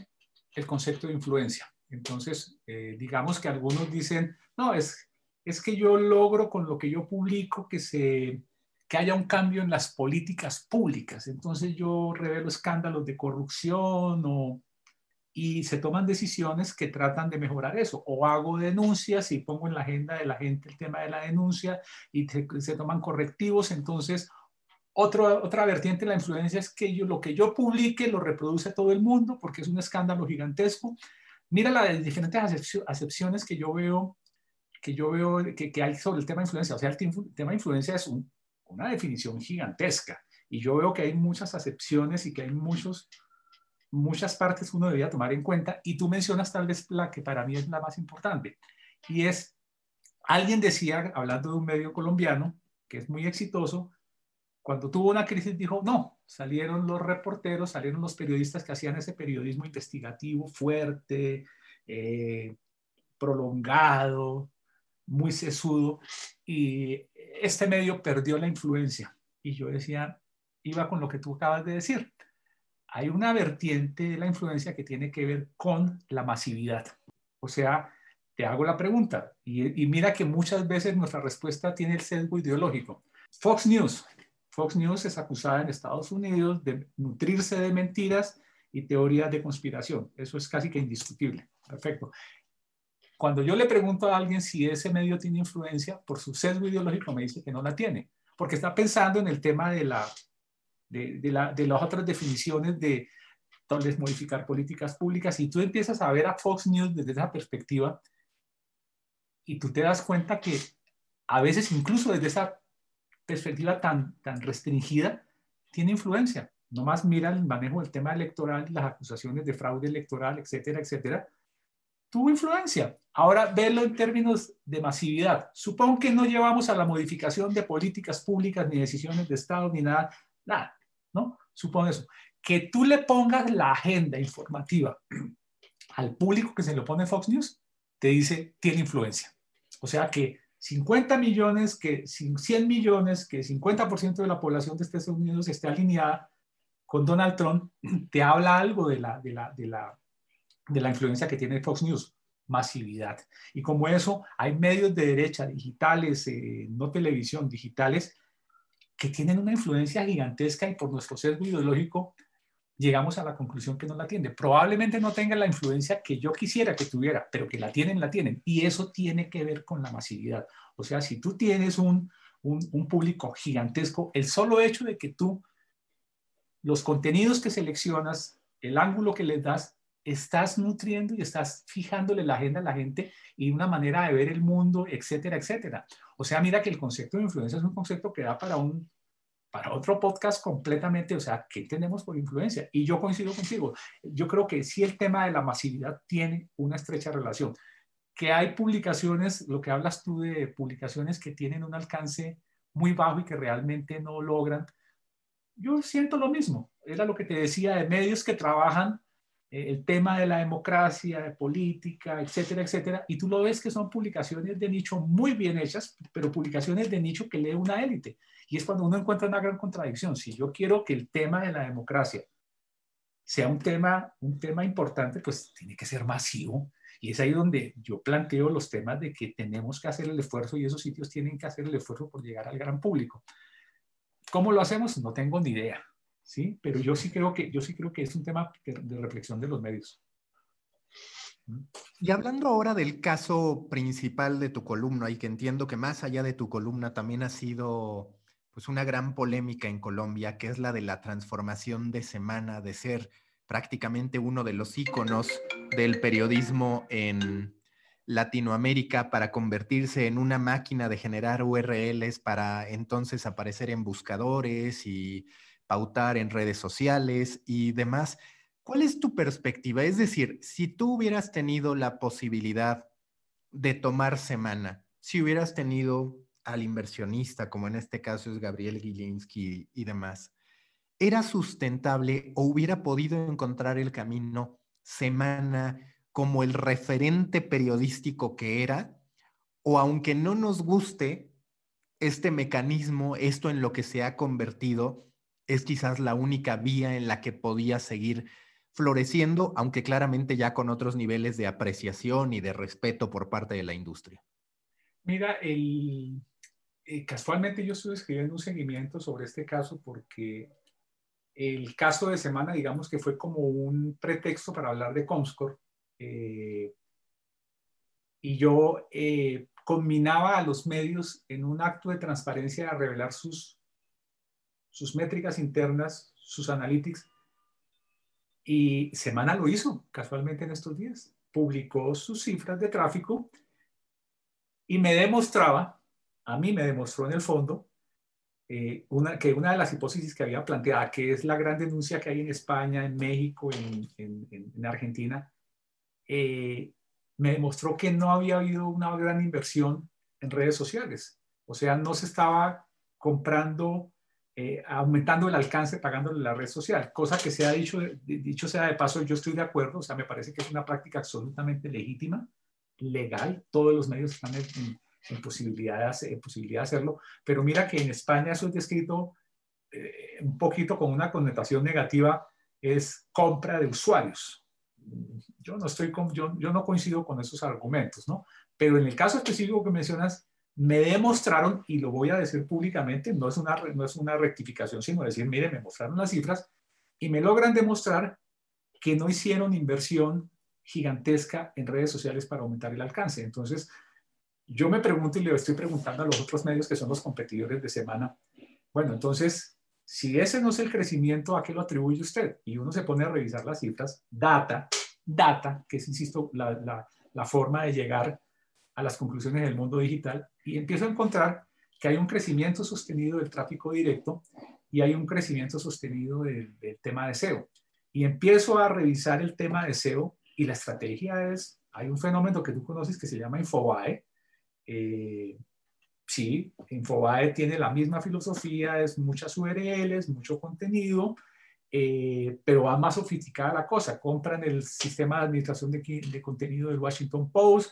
el concepto de influencia? Entonces, eh, digamos que algunos dicen, no, es, es que yo logro con lo que yo publico que, se, que haya un cambio en las políticas públicas. Entonces yo revelo escándalos de corrupción o, y se toman decisiones que tratan de mejorar eso. O hago denuncias y pongo en la agenda de la gente el tema de la denuncia y se, toman correctivos. Entonces, otro, otra vertiente de la influencia es que yo, lo que yo publique lo reproduce todo el mundo porque es un escándalo gigantesco. Mira las diferentes acepciones que yo veo que yo veo que, que, hay sobre el tema de influencia. O sea, el tema de influencia es una definición gigantesca. Y yo veo que hay muchas acepciones y que hay muchos, muchas partes que uno debería tomar en cuenta. Y tú mencionas tal vez la que para mí es la más importante. Y es, alguien decía, hablando de un medio colombiano que es muy exitoso, cuando tuvo una crisis dijo, no, salieron los reporteros, salieron los periodistas que hacían ese periodismo investigativo fuerte, eh, prolongado, muy sesudo y este medio perdió la influencia. Y yo decía, iba con lo que tú acabas de decir. Hay una vertiente de la influencia que tiene que ver con la masividad. O sea, te hago la pregunta y, mira que muchas veces nuestra respuesta tiene el sesgo ideológico. Fox News. Fox News es acusada en Estados Unidos de nutrirse de mentiras y teorías de conspiración. Eso es casi que indiscutible. Perfecto. Cuando yo le pregunto a alguien si ese medio tiene influencia, por su sesgo ideológico me dice que no la tiene, porque está pensando en el tema de, la, de, la, de las otras definiciones de tal modificar políticas públicas. Y tú empiezas a ver a Fox News desde esa perspectiva y tú te das cuenta que a veces incluso desde esa perspectiva tan, tan restringida, tiene influencia. Nomás mira el manejo del tema electoral, las acusaciones de fraude electoral, etcétera, etcétera, tuvo influencia. Ahora velo en términos de masividad. Supongo que no llevamos a la modificación de políticas públicas, ni decisiones de Estado, ni nada, nada, ¿no? Supongo eso. Que tú le pongas la agenda informativa al público que se lo pone Fox News, te dice, tiene influencia. O sea que 50 millones, que 100 millones, que 50% de la población de Estados Unidos esté alineada con Donald Trump, te habla algo de la, de la, de la de la influencia que tiene Fox News, masividad. Y como eso, hay medios de derecha digitales, eh, no televisión, digitales, que tienen una influencia gigantesca y por nuestro sesgo ideológico llegamos a la conclusión que no la tiene. Probablemente no tengan la influencia que yo quisiera que tuviera, pero que la tienen, la tienen. Y eso tiene que ver con la masividad. O sea, si tú tienes un, un, un público gigantesco, el solo hecho de que tú, los contenidos que seleccionas, el ángulo que les das, estás nutriendo y estás fijándole la agenda a la gente y una manera de ver el mundo, etcétera, etcétera. O sea, mira que el concepto de influencia es un concepto que da para un para otro podcast completamente, o sea, ¿qué tenemos por influencia? Y yo coincido contigo. Yo creo que sí el tema de la masividad tiene una estrecha relación. Que hay publicaciones, lo que hablas tú de publicaciones que tienen un alcance muy bajo y que realmente no logran. Yo siento lo mismo. Era lo que te decía de medios que trabajan eh, el tema de la democracia, de política, etcétera, etcétera, y tú lo ves que son publicaciones de nicho muy bien hechas, pero publicaciones de nicho que lee una élite. Y es cuando uno encuentra una gran contradicción. Si yo quiero que el tema de la democracia sea un tema, un tema importante, pues tiene que ser masivo. Y es ahí donde yo planteo los temas de que tenemos que hacer el esfuerzo y esos sitios tienen que hacer el esfuerzo por llegar al gran público. ¿Cómo lo hacemos? No tengo ni idea. ¿Sí? Pero yo sí creo que, yo sí creo que es un tema de, reflexión de los medios. Y hablando ahora del caso principal de tu columna, y que entiendo que más allá de tu columna también ha sido pues una gran polémica en Colombia, que es la de la transformación de semana de ser prácticamente uno de los íconos del periodismo en Latinoamérica para convertirse en una máquina de generar URLs para entonces aparecer en buscadores y pautar en redes sociales y demás. ¿Cuál es tu perspectiva? Es decir, si tú hubieras tenido la posibilidad de tomar semana, si hubieras tenido al inversionista, como en este caso es Gabriel Gilinski y demás, ¿era sustentable o hubiera podido encontrar el camino semana como el referente periodístico que era? O aunque no nos guste este mecanismo, esto en lo que se ha convertido, es quizás la única vía en la que podía seguir floreciendo, aunque claramente ya con otros niveles de apreciación y de respeto por parte de la industria. Mira, el, eh, casualmente yo estuve escribiendo un seguimiento sobre este caso porque el caso de semana, digamos que fue como un pretexto para hablar de Comscore. Eh, y yo eh, combinaba a los medios en un acto de transparencia a revelar sus, sus métricas internas, sus analytics, y Semana lo hizo casualmente en estos días. Publicó sus cifras de tráfico y me demostraba, a mí me demostró en el fondo, eh, que una de las hipótesis que había planteado, que es la gran denuncia que hay en España, en México, en, en, Argentina, eh, me demostró que no había habido una gran inversión en redes sociales. O sea, no se estaba comprando eh, aumentando el alcance pagándole la red social, cosa que se ha dicho, dicho sea de paso, yo estoy de acuerdo, o sea, me parece que es una práctica absolutamente legítima, legal, todos los medios están en, posibilidad, de, posibilidad de hacerlo, pero mira que en España eso es descrito eh, un poquito con una connotación negativa, es compra de usuarios. Yo no, estoy con, yo, yo no coincido con esos argumentos, ¿no? Pero en el caso específico que mencionas, me demostraron, y lo voy a decir públicamente, no es una, no es una rectificación, sino decir, mire, me mostraron las cifras y me logran demostrar que no hicieron inversión gigantesca en redes sociales para aumentar el alcance. Entonces, yo me pregunto y le estoy preguntando a los otros medios que son los competidores de semana, bueno, entonces, si ese no es el crecimiento, ¿a qué lo atribuye usted? Y uno se pone a revisar las cifras, data, data, que es, insisto, la, la, la forma de llegar a las conclusiones del mundo digital y empiezo a encontrar que hay un crecimiento sostenido del tráfico directo y hay un crecimiento sostenido del, tema de SEO. Y empiezo a revisar el tema de SEO y la estrategia es, hay un fenómeno que tú conoces que se llama Infobae. Eh, sí, Infobae tiene la misma filosofía, es muchas URLs, mucho contenido, eh, pero va más sofisticada la cosa. Compran el sistema de administración de, de contenido del Washington Post,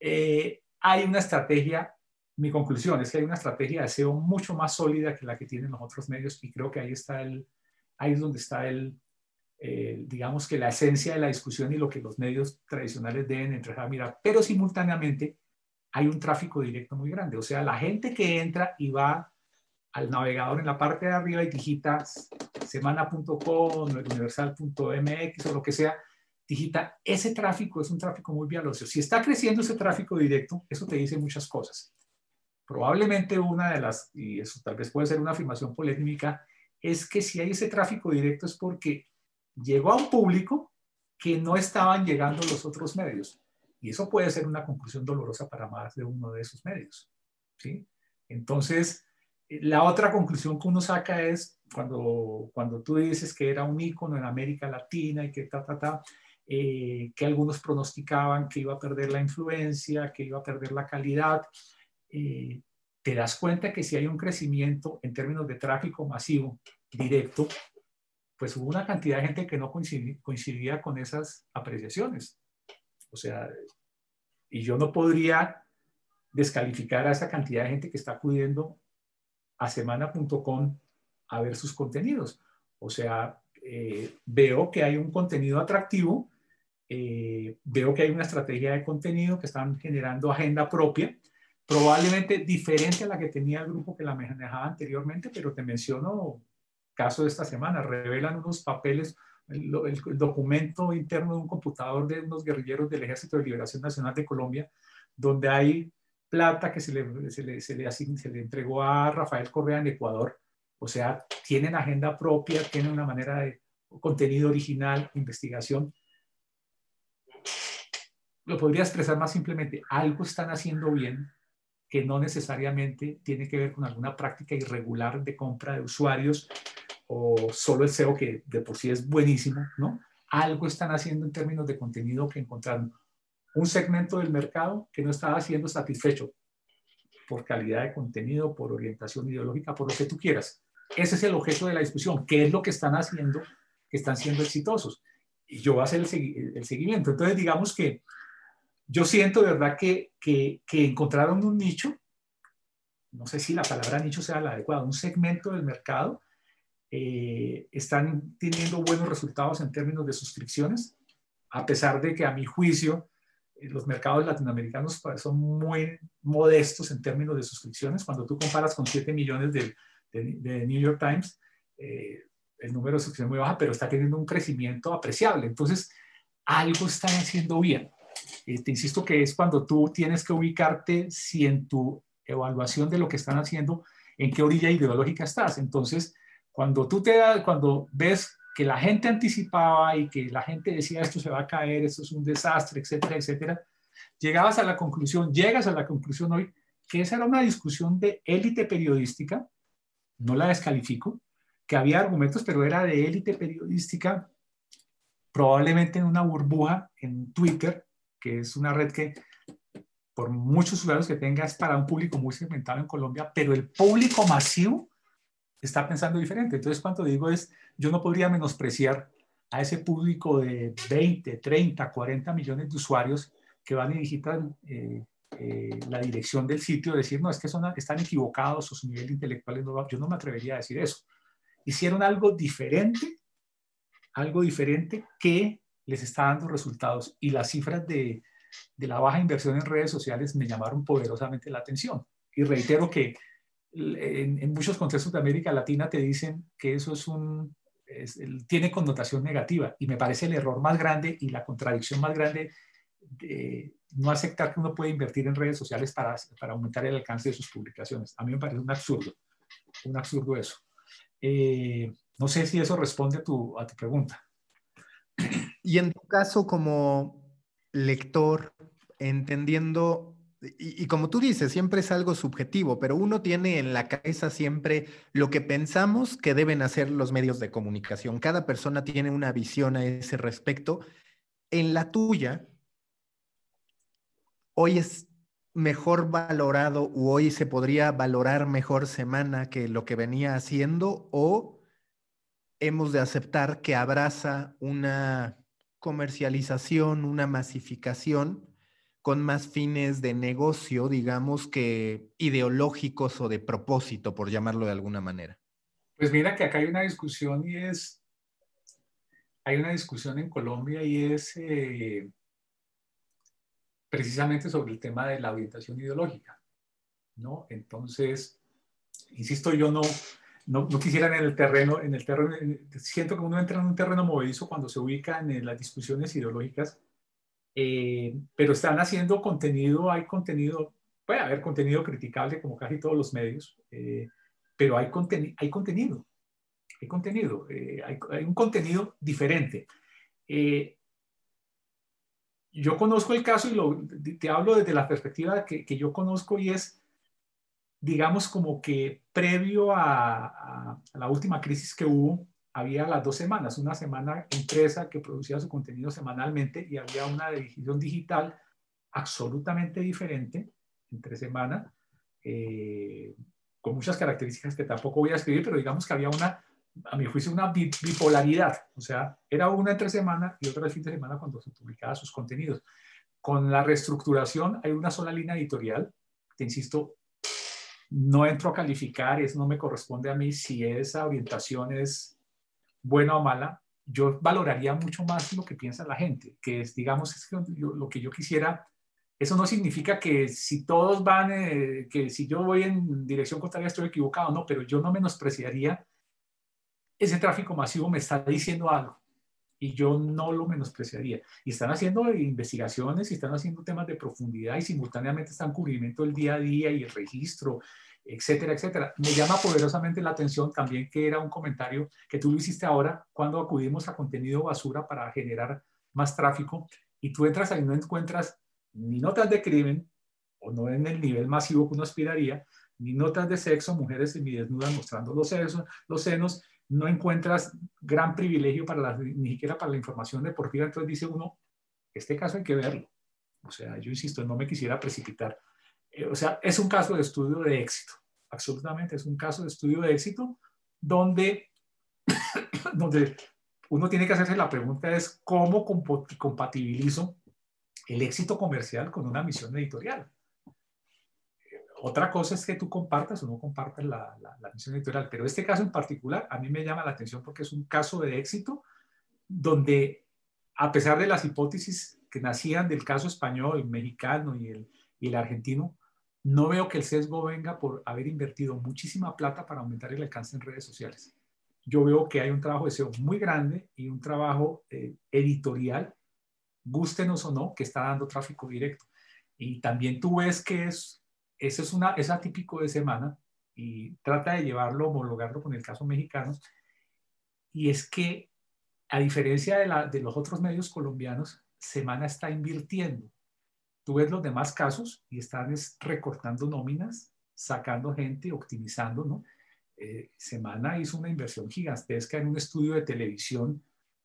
eh, hay una estrategia, mi conclusión es que hay una estrategia de SEO mucho más sólida que la que tienen los otros medios y creo que ahí está el, ahí es donde está el, digamos que la esencia de la discusión y lo que los medios tradicionales deben entrar a mirar, pero simultáneamente hay un tráfico directo muy grande, o sea, la gente que entra y va al navegador en la parte de arriba y digita semana.com, universal.mx o lo que sea, digita, ese tráfico es un tráfico muy valioso. Si está creciendo ese tráfico directo, eso te dice muchas cosas. Probablemente una de las, y eso tal vez puede ser una afirmación polémica, es que si hay ese tráfico directo es porque llegó a un público que no estaban llegando los otros medios. Y eso puede ser una conclusión dolorosa para más de uno de esos medios. ¿sí? Entonces, la otra conclusión que uno saca es cuando, cuando tú dices que era un ícono en América Latina y que ta, ta, ta, eh, que algunos pronosticaban que iba a perder la influencia, que iba a perder la calidad. Eh, te das cuenta que si hay un crecimiento en términos de tráfico masivo directo, pues hubo una cantidad de gente que no coincidía, con esas apreciaciones. O sea, y yo no podría descalificar a esa cantidad de gente que está acudiendo a semana.com a ver sus contenidos. O sea, eh, veo que hay un contenido atractivo eh, veo que hay una estrategia de contenido que están generando agenda propia, probablemente diferente a la que tenía el grupo que la manejaba anteriormente, pero te menciono caso de esta semana, revelan unos papeles, el, documento interno de un computador de unos guerrilleros del Ejército de Liberación Nacional de Colombia, donde hay plata que se le, se le, se le, se le entregó a Rafael Correa en Ecuador. O sea, tienen agenda propia, tienen una manera de contenido original, investigación. Lo podría expresar más simplemente, algo están haciendo bien que no necesariamente tiene que ver con alguna práctica irregular de compra de usuarios o solo el SEO que de por sí es buenísimo, ¿no? Algo están haciendo en términos de contenido que encontraron un segmento del mercado que no estaba siendo satisfecho por calidad de contenido, por orientación ideológica, por lo que tú quieras. Ese es el objeto de la discusión. ¿Qué es lo que están haciendo que están siendo exitosos? Y yo voy a hacer el, seguimiento. Entonces, digamos que yo siento de verdad que, que, encontraron un nicho, no sé si la palabra nicho sea la adecuada, un segmento del mercado, eh, están teniendo buenos resultados en términos de suscripciones, a pesar de que a mi juicio eh, los mercados latinoamericanos son muy modestos en términos de suscripciones. Cuando tú comparas con 7 millones de, de, New York Times, eh, el número de suscripciones es muy baja, pero está teniendo un crecimiento apreciable. Entonces, algo están haciendo bien. Eh, te insisto que es cuando tú tienes que ubicarte si en tu evaluación de lo que están haciendo, en qué orilla ideológica estás. Entonces, cuando tú te cuando ves que la gente anticipaba y que la gente decía esto se va a caer, esto es un desastre, etcétera, etcétera, llegabas a la conclusión, llegas a la conclusión hoy que esa era una discusión de élite periodística, no la descalifico, que había argumentos, pero era de élite periodística, probablemente en una burbuja en Twitter, que es una red que por muchos usuarios que tenga es para un público muy segmentado en Colombia, pero el público masivo está pensando diferente. Entonces, cuando digo es, yo no podría menospreciar a ese público de 20, 30, 40 millones de usuarios que van y digitan eh, eh, la dirección del sitio, decir, no, es que son, están equivocados o su nivel intelectual no, yo no me atrevería a decir eso. Hicieron algo diferente, algo diferente que les está dando resultados y las cifras de, de la baja inversión en redes sociales me llamaron poderosamente la atención. Y reitero que en, muchos contextos de América Latina te dicen que eso es un, tiene connotación negativa y me parece el error más grande y la contradicción más grande de no aceptar que uno puede invertir en redes sociales para, aumentar el alcance de sus publicaciones. A mí me parece un absurdo, un absurdo eso. Eh, no sé si eso responde a tu pregunta. Y en tu caso como lector, entendiendo y, como tú dices, siempre es algo subjetivo, pero uno tiene en la cabeza siempre lo que pensamos que deben hacer los medios de comunicación. Cada persona tiene una visión a ese respecto. En la tuya, hoy es mejor valorado o hoy se podría valorar mejor semana que lo que venía haciendo o hemos de aceptar que abraza una comercialización, una masificación con más fines de negocio, digamos, que ideológicos o de propósito, por llamarlo de alguna manera? Pues mira que acá hay una discusión y es, hay una discusión en Colombia y es eh, precisamente sobre el tema de la orientación ideológica, ¿no? Entonces, insisto, yo no, no, quisiera en el terreno, en el terreno, siento que uno entra en un terreno movedizo cuando se ubica en las discusiones ideológicas eh, pero están haciendo contenido, hay contenido, puede haber contenido criticable como casi todos los medios, eh, pero hay, hay contenido, hay contenido, eh, hay, un contenido diferente. yo conozco el caso y lo, te hablo desde la perspectiva que, que yo conozco y es, digamos, como que previo a, a la última crisis que hubo, había las dos semanas, una semana empresa que producía su contenido semanalmente y había una edición digital absolutamente diferente entre semana, eh, con muchas características que tampoco voy a escribir, pero digamos que había una, a mi juicio, una bipolaridad, o sea, era una entre semana y otra el fin de semana cuando se publicaba sus contenidos. Con la reestructuración hay una sola línea editorial, te insisto, no entro a calificar, es, no me corresponde a mí si esa orientación es buena o mala, yo valoraría mucho más lo que piensa la gente, que es, digamos, lo que yo quisiera. Eso no significa que si todos van, eh, que si yo voy en dirección contraria estoy equivocado, no, pero yo no menospreciaría ese tráfico masivo me está diciendo algo. Y yo no lo menospreciaría. Y están haciendo investigaciones y están haciendo temas de profundidad y simultáneamente están cubrimiento el día a día y el registro, etcétera, etcétera. Me llama poderosamente la atención también que era un comentario que tú lo hiciste ahora cuando acudimos a contenido basura para generar más tráfico y tú entras ahí no encuentras ni notas de crimen o no en el nivel masivo que uno aspiraría, ni notas de sexo, mujeres semidesnudas mostrando los, sesos, los senos, no encuentras gran privilegio para la, ni siquiera para la información deportiva, entonces dice uno, este caso hay que verlo. O sea, yo insisto, no me quisiera precipitar. Eh, o sea, es un caso de estudio de éxito, absolutamente es un caso de estudio de éxito donde, donde uno tiene que hacerse la pregunta es cómo compatibilizo el éxito comercial con una misión editorial otra cosa es que tú compartas o no compartas la, la, misión editorial, pero este caso en particular a mí me llama la atención porque es un caso de éxito donde, a pesar de las hipótesis que nacían del caso español, mexicano y el, y el argentino, no veo que el sesgo venga por haber invertido muchísima plata para aumentar el alcance en redes sociales. Yo veo que hay un trabajo de SEO muy grande y un trabajo eh, editorial, gústenos o no, que está dando tráfico directo. Y también tú ves que es eso es, una, es atípico de semana y trata de llevarlo, homologarlo con el caso mexicano. Y es que, a diferencia de, la, de los otros medios colombianos, Semana está invirtiendo. Tú ves los demás casos y están recortando nóminas, sacando gente, optimizando, ¿no? Eh, Semana hizo una inversión gigantesca en un estudio de televisión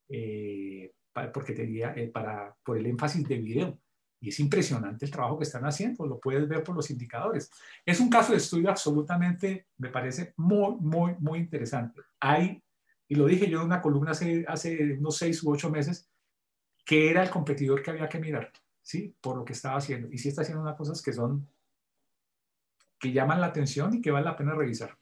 eh, porque tenía, eh, para, por el énfasis de video. Y es impresionante el trabajo que están haciendo, lo puedes ver por los indicadores. Es un caso de estudio absolutamente, me parece muy, muy, muy interesante. Hay, y lo dije yo en una columna hace, hace unos seis u ocho meses, que era el competidor que había que mirar, ¿sí? Por lo que estaba haciendo. Y sí está haciendo unas cosas que son, que llaman la atención y que vale la pena revisar.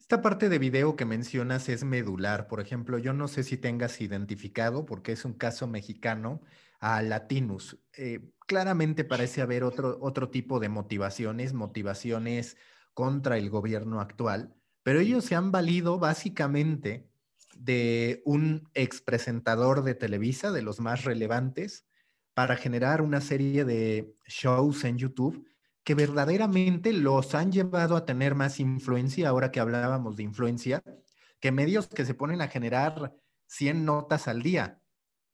Esta parte de video que mencionas es medular. Por ejemplo, yo no sé si tengas identificado, porque es un caso mexicano, a Latinus. Eh, claramente parece haber otro, otro tipo de motivaciones, motivaciones contra el gobierno actual, pero ellos se han valido básicamente de un expresentador de Televisa, de los más relevantes, para generar una serie de shows en YouTube que verdaderamente los han llevado a tener más influencia, ahora que hablábamos de influencia, que medios que se ponen a generar 100 notas al día.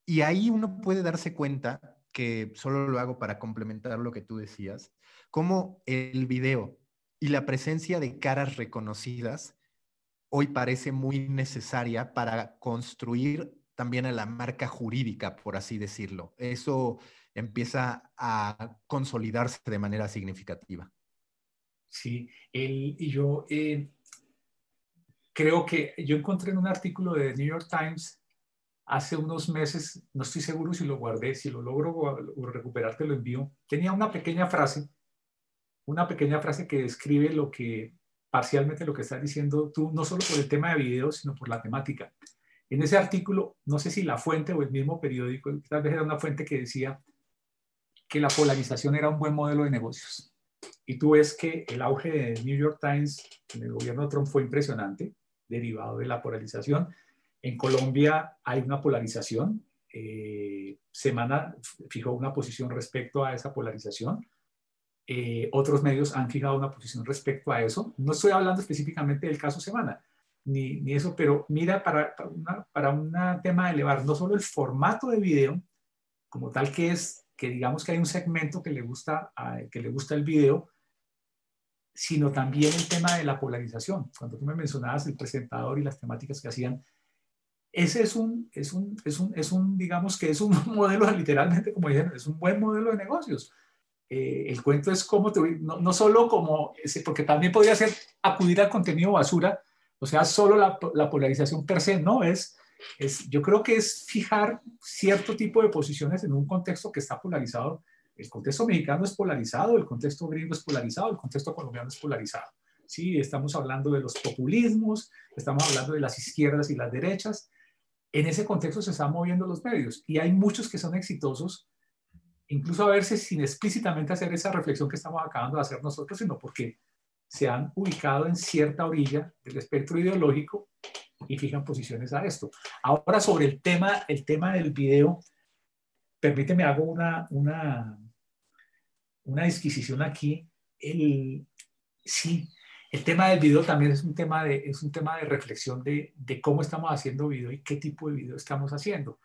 Y ahí uno puede darse cuenta, que solo lo hago para complementar lo que tú decías, cómo el video y la presencia de caras reconocidas hoy parece muy necesaria para construir también a la marca jurídica, por así decirlo. Eso empieza a consolidarse de manera significativa. Sí, y yo eh, creo que yo encontré en un artículo de New York Times hace unos meses, no estoy seguro si lo guardé, si lo logro recuperar, te lo envío. Tenía una pequeña frase, una pequeña frase que describe lo que, parcialmente lo que estás diciendo tú, no solo por el tema de videos, sino por la temática. En ese artículo, no sé si la fuente o el mismo periódico, tal vez era una fuente que decía que la polarización era un buen modelo de negocios. Y tú ves que el auge de New York Times en el gobierno de Trump fue impresionante, derivado de la polarización en Colombia hay una polarización. Eh, Semana fijó una posición respecto a esa polarización. Eh, otros medios han fijado una posición respecto a eso. No estoy hablando específicamente del caso Semana, ni, ni eso, pero mira, para, para, un tema de elevar no solo el formato de video, como tal que es, que digamos que hay un segmento que le gusta, que le gusta el video, sino también el tema de la polarización. Cuando tú me mencionabas el presentador y las temáticas que hacían, ese es un, es un, es un, es un, digamos que es un modelo, literalmente, como dijeron, es un buen modelo de negocios. Eh, el cuento es como, no, no, solo como, porque también podría ser acudir al contenido basura, o sea, solo la, la, polarización per se, no, es, es, yo creo que es fijar cierto tipo de posiciones en un contexto que está polarizado. El contexto mexicano es polarizado, el contexto gringo es polarizado, el contexto colombiano es polarizado. Sí, estamos hablando de los populismos, estamos hablando de las izquierdas y las derechas, en ese contexto se están moviendo los medios y hay muchos que son exitosos, incluso a veces sin explícitamente hacer esa reflexión que estamos acabando de hacer nosotros, sino porque se han ubicado en cierta orilla del espectro ideológico y fijan posiciones a esto. Ahora sobre el tema, el tema del video, permíteme hago una, una, una disquisición aquí. El, sí, el tema del video también es un tema de, es un tema de reflexión de, de cómo estamos haciendo video y qué tipo de video estamos haciendo.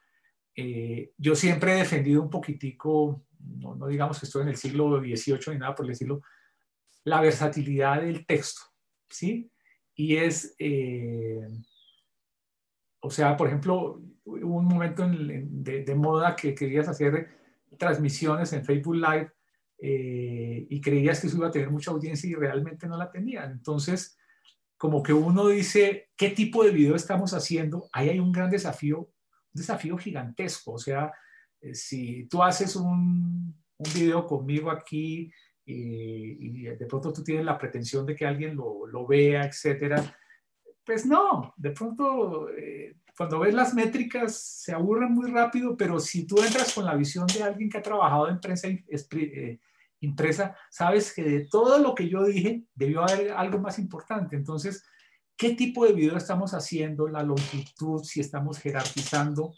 Eh, yo siempre he defendido un poquitico, no, no, digamos que estoy en el siglo XVIII ni nada por decirlo, la versatilidad del texto, ¿sí? Y es, eh, o sea, por ejemplo, hubo un momento de, moda que querías hacer transmisiones en Facebook Live eh, y creías que eso iba a tener mucha audiencia y realmente no la tenían. Entonces, como que uno dice, ¿qué tipo de video estamos haciendo? Ahí hay un gran desafío, un desafío gigantesco. O sea, eh, si tú haces un, video conmigo aquí eh, y de pronto tú tienes la pretensión de que alguien lo, lo vea, etcétera, pues no, de pronto cuando ves las métricas se aburren muy rápido, pero si tú entras con la visión de alguien que ha trabajado en prensa eh, impresa, sabes que de todo lo que yo dije debió haber algo más importante. Entonces, ¿qué tipo de video estamos haciendo? La longitud, si estamos jerarquizando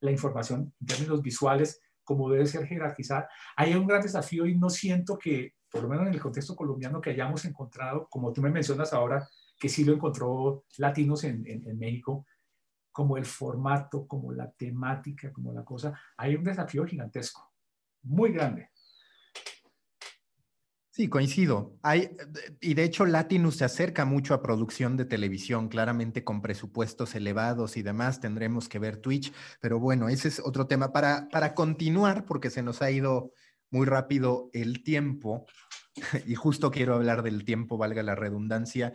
la información en términos visuales, como debe ser jerarquizada. Hay un gran desafío y no siento que, por lo menos en el contexto colombiano, que hayamos encontrado, como tú me mencionas ahora, que sí lo encontró latinos en, en, México, como el formato, como la temática, como la cosa. Hay un desafío gigantesco, muy grande. Sí, coincido. Hay, y de hecho, Latinus se acerca mucho a producción de televisión, claramente con presupuestos elevados y demás. Tendremos que ver Twitch, pero bueno, ese es otro tema. Para, para continuar, porque se nos ha ido muy rápido el tiempo, y justo quiero hablar del tiempo, valga la redundancia.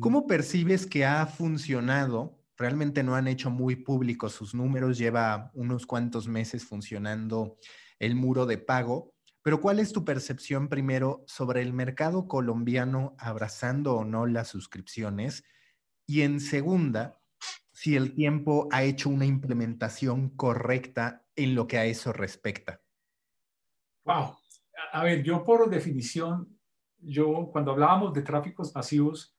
¿Cómo percibes que ha funcionado? Realmente no han hecho muy públicos sus números, lleva unos cuantos meses funcionando el muro de pago, pero ¿cuál es tu percepción primero sobre el mercado colombiano abrazando o no las suscripciones? Y en segunda, si el tiempo ha hecho una implementación correcta en lo que a eso respecta. Wow. A ver, yo por definición, yo cuando hablábamos de tráficos masivos,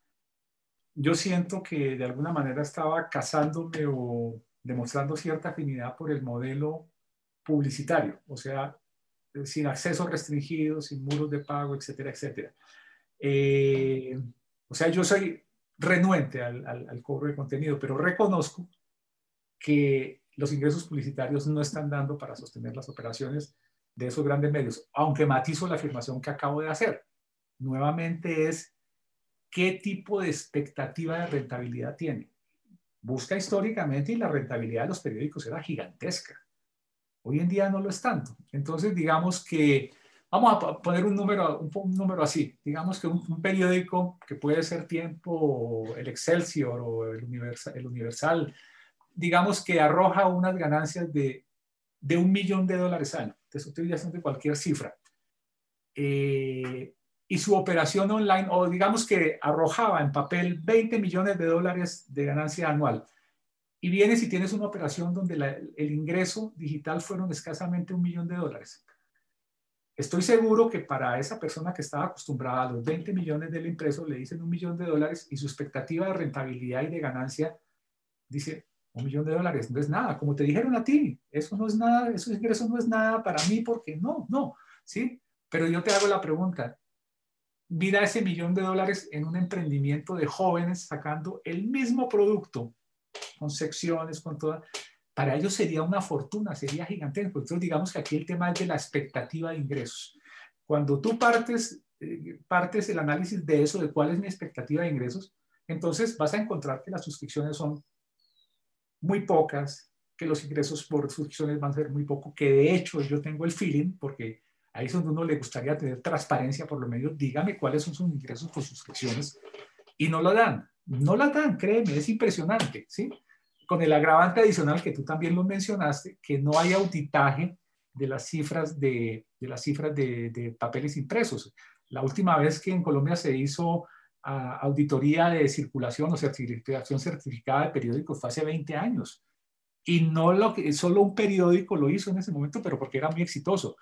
yo siento que de alguna manera estaba casándome o demostrando cierta afinidad por el modelo publicitario, o sea, sin acceso restringido, sin muros de pago, etcétera, etcétera. Eh, o sea, yo soy renuente al, al, cobro de contenido, pero reconozco que los ingresos publicitarios no están dando para sostener las operaciones de esos grandes medios, aunque matizo la afirmación que acabo de hacer. Nuevamente es qué tipo de expectativa de rentabilidad tiene. Busca históricamente y la rentabilidad de los periódicos era gigantesca. Hoy en día no lo es tanto. Entonces, digamos que, vamos a poner un número, un, número así, digamos que un, periódico que puede ser Tiempo, el Excelsior o el Universal, el Universal digamos que arroja unas ganancias de, de un millón de dólares al año. Te estoy diciendo cualquier cifra. Eh, y su operación online, o digamos que arrojaba en papel 20 millones de dólares de ganancia anual. Y vienes y tienes una operación donde el ingreso digital fueron escasamente un millón de dólares. Estoy seguro que para esa persona que estaba acostumbrada a los 20 millones del impreso, le dicen un millón de dólares y su expectativa de rentabilidad y de ganancia dice un millón de dólares. No es nada, como te dijeron a ti, eso no es nada, esos ingresos no es nada para mí porque no, no, ¿sí? Pero yo te hago la pregunta, mira ese millón de dólares en un emprendimiento de jóvenes sacando el mismo producto, con secciones, con toda, para ellos sería una fortuna, sería gigantesco. Entonces, digamos que aquí el tema es de la expectativa de ingresos. Cuando tú partes, eh, partes el análisis de eso, de cuál es mi expectativa de ingresos, entonces vas a encontrar que las suscripciones son muy pocas, que los ingresos por suscripciones van a ser muy poco, que de hecho yo tengo el feeling, porque Ahí es donde uno le gustaría tener transparencia por lo menos. Dígame cuáles son sus ingresos por suscripciones. Y no lo dan. No la dan, créeme, es impresionante, ¿sí? Con el agravante adicional que tú también lo mencionaste, que no hay auditaje de las cifras de, de las cifras de, de, papeles impresos. La última vez que en Colombia se hizo ah, auditoría de circulación o certificación certificada de periódicos fue hace 20 años. Y no lo que, solo un periódico lo hizo en ese momento, pero porque era muy exitoso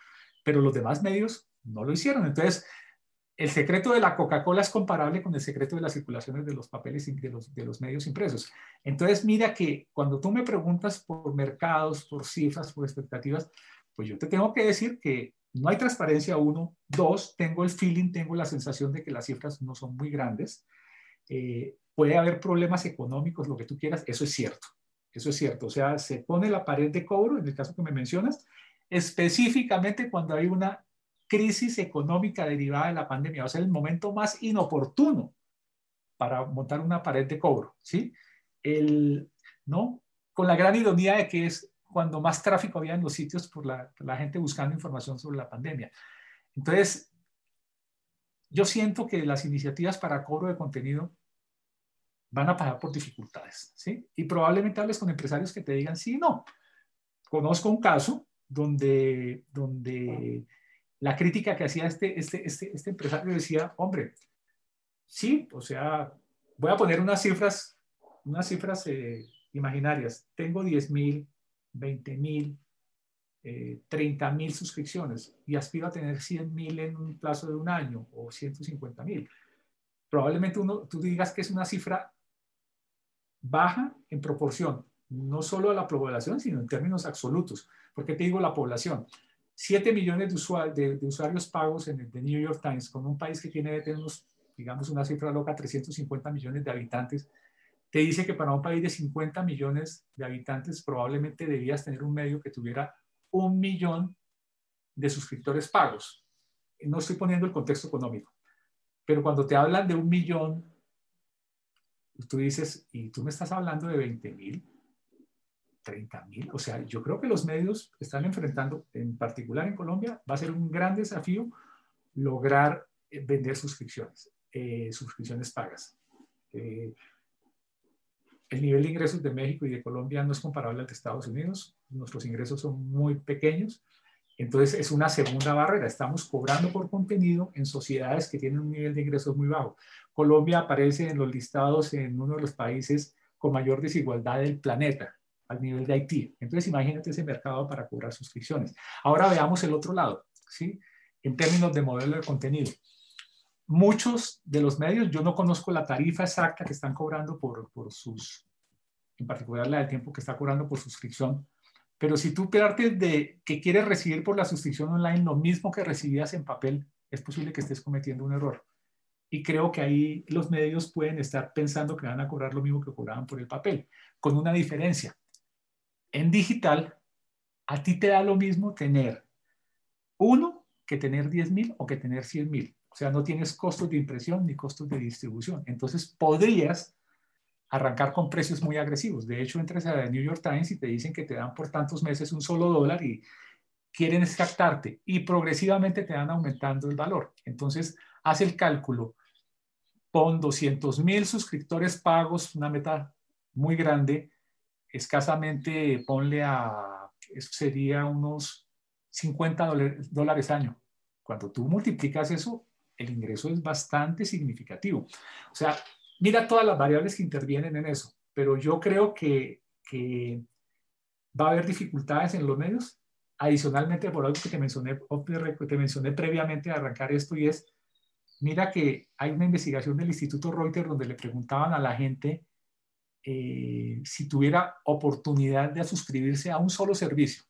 pero los demás medios no lo hicieron. Entonces, el secreto de la Coca-Cola es comparable con el secreto de las circulaciones de los papeles de los, de los medios impresos. Entonces, mira que cuando tú me preguntas por mercados, por cifras, por expectativas, pues yo te tengo que decir que no hay transparencia, uno. Dos, tengo el feeling, tengo la sensación de que las cifras no son muy grandes. Eh, puede haber problemas económicos, lo que tú quieras, eso es cierto. Eso es cierto. O sea, se pone la pared de cobro, en el caso que me mencionas, específicamente cuando hay una crisis económica derivada de la pandemia. Va a ser el momento más inoportuno para montar una pared de cobro, ¿sí? El, ¿no? Con la gran ironía de que es cuando más tráfico había en los sitios por la, la gente buscando información sobre la pandemia. Entonces, yo siento que las iniciativas para cobro de contenido van a pasar por dificultades, ¿sí? Y probablemente hables con empresarios que te digan sí, no. Conozco un caso donde, donde la crítica que hacía este, este, este, este empresario decía, hombre, sí, o sea, voy a poner unas cifras, unas cifras eh, imaginarias. Tengo 10 mil, 20 mil, 30 mil suscripciones y aspiro a tener 100 mil en un plazo de un año o 150 mil. Probablemente uno, tú digas que es una cifra baja en proporción, no solo a la población, sino en términos absolutos. ¿Por qué te digo la población? 7 millones de, usuarios pagos en el The New York Times, con un país que tiene, digamos, una cifra loca, 350 millones de habitantes, te dice que para un país de 50 millones de habitantes probablemente debías tener un medio que tuviera un millón de suscriptores pagos. No estoy poniendo el contexto económico, pero cuando te hablan de un millón, tú dices, y tú me estás hablando de 20 mil, 30 mil. O sea, yo creo que los medios están enfrentando, en particular en Colombia, va a ser un gran desafío lograr eh, vender suscripciones, eh, suscripciones pagas. Eh, el nivel de ingresos de México y de Colombia no es comparable al de Estados Unidos. Nuestros ingresos son muy pequeños. Entonces es una segunda barrera. Estamos cobrando por contenido en sociedades que tienen un nivel de ingresos muy bajo. Colombia aparece en los listados en uno de los países con mayor desigualdad del planeta al nivel de Haití. Entonces, imagínate ese mercado para cobrar suscripciones. Ahora veamos el otro lado, ¿sí? En términos de modelo de contenido. Muchos de los medios, yo no conozco la tarifa exacta que están cobrando por, por sus, en particular la del tiempo que está cobrando por suscripción, pero si tú partes de que quieres recibir por la suscripción online lo mismo que recibías en papel, es posible que estés cometiendo un error. Y creo que ahí los medios pueden estar pensando que van a cobrar lo mismo que cobraban por el papel, con una diferencia en digital, a ti te da lo mismo tener uno que tener 10 mil o que tener 100 mil. O sea, no tienes costos de impresión ni costos de distribución. Entonces, podrías arrancar con precios muy agresivos. De hecho, entras a The New York Times y te dicen que te dan por tantos meses un solo dólar y quieren extractarte y progresivamente te van aumentando el valor. Entonces, haz el cálculo. Pon 200 mil suscriptores pagos, una meta muy grande, escasamente ponle a, eso sería unos 50 dólares año. Cuando tú multiplicas eso, el ingreso es bastante significativo. O sea, mira todas las variables que intervienen en eso, pero yo creo que, que va a haber dificultades en los medios. Adicionalmente, por algo que te mencioné, que te mencioné previamente de arrancar esto, y es, mira que hay una investigación del Instituto Reuters donde le preguntaban a la gente eh, si tuviera oportunidad de suscribirse a un solo servicio.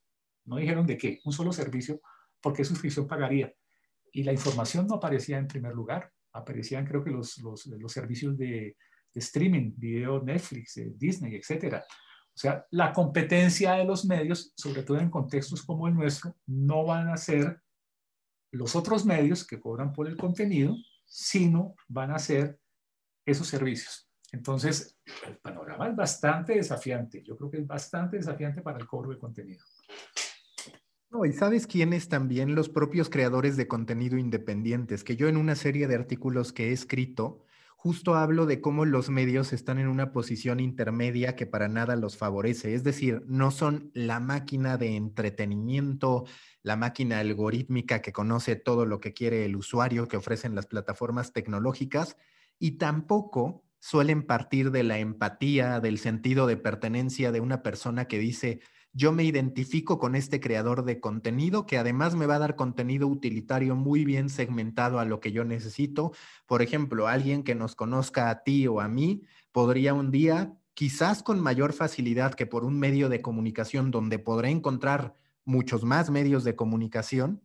No dijeron de qué, un solo servicio, ¿por qué suscripción pagaría? Y la información no aparecía en primer lugar, aparecían creo que los, los, los servicios de, de, streaming, video, Netflix, eh, Disney, etc. O sea, la competencia de los medios, sobre todo en contextos como el nuestro, no van a ser los otros medios que cobran por el contenido, sino van a ser esos servicios. Entonces, el panorama es bastante desafiante. Yo creo que es bastante desafiante para el cobro de contenido. No, y sabes quiénes también los propios creadores de contenido independientes, que yo en una serie de artículos que he escrito, justo hablo de cómo los medios están en una posición intermedia que para nada los favorece. Es decir, no son la máquina de entretenimiento, la máquina algorítmica que conoce todo lo que quiere el usuario que ofrecen las plataformas tecnológicas, y tampoco suelen partir de la empatía, del sentido de pertenencia de una persona que dice, yo me identifico con este creador de contenido que además me va a dar contenido utilitario muy bien segmentado a lo que yo necesito. Por ejemplo, alguien que nos conozca a ti o a mí podría un día, quizás con mayor facilidad que por un medio de comunicación donde podré encontrar muchos más medios de comunicación,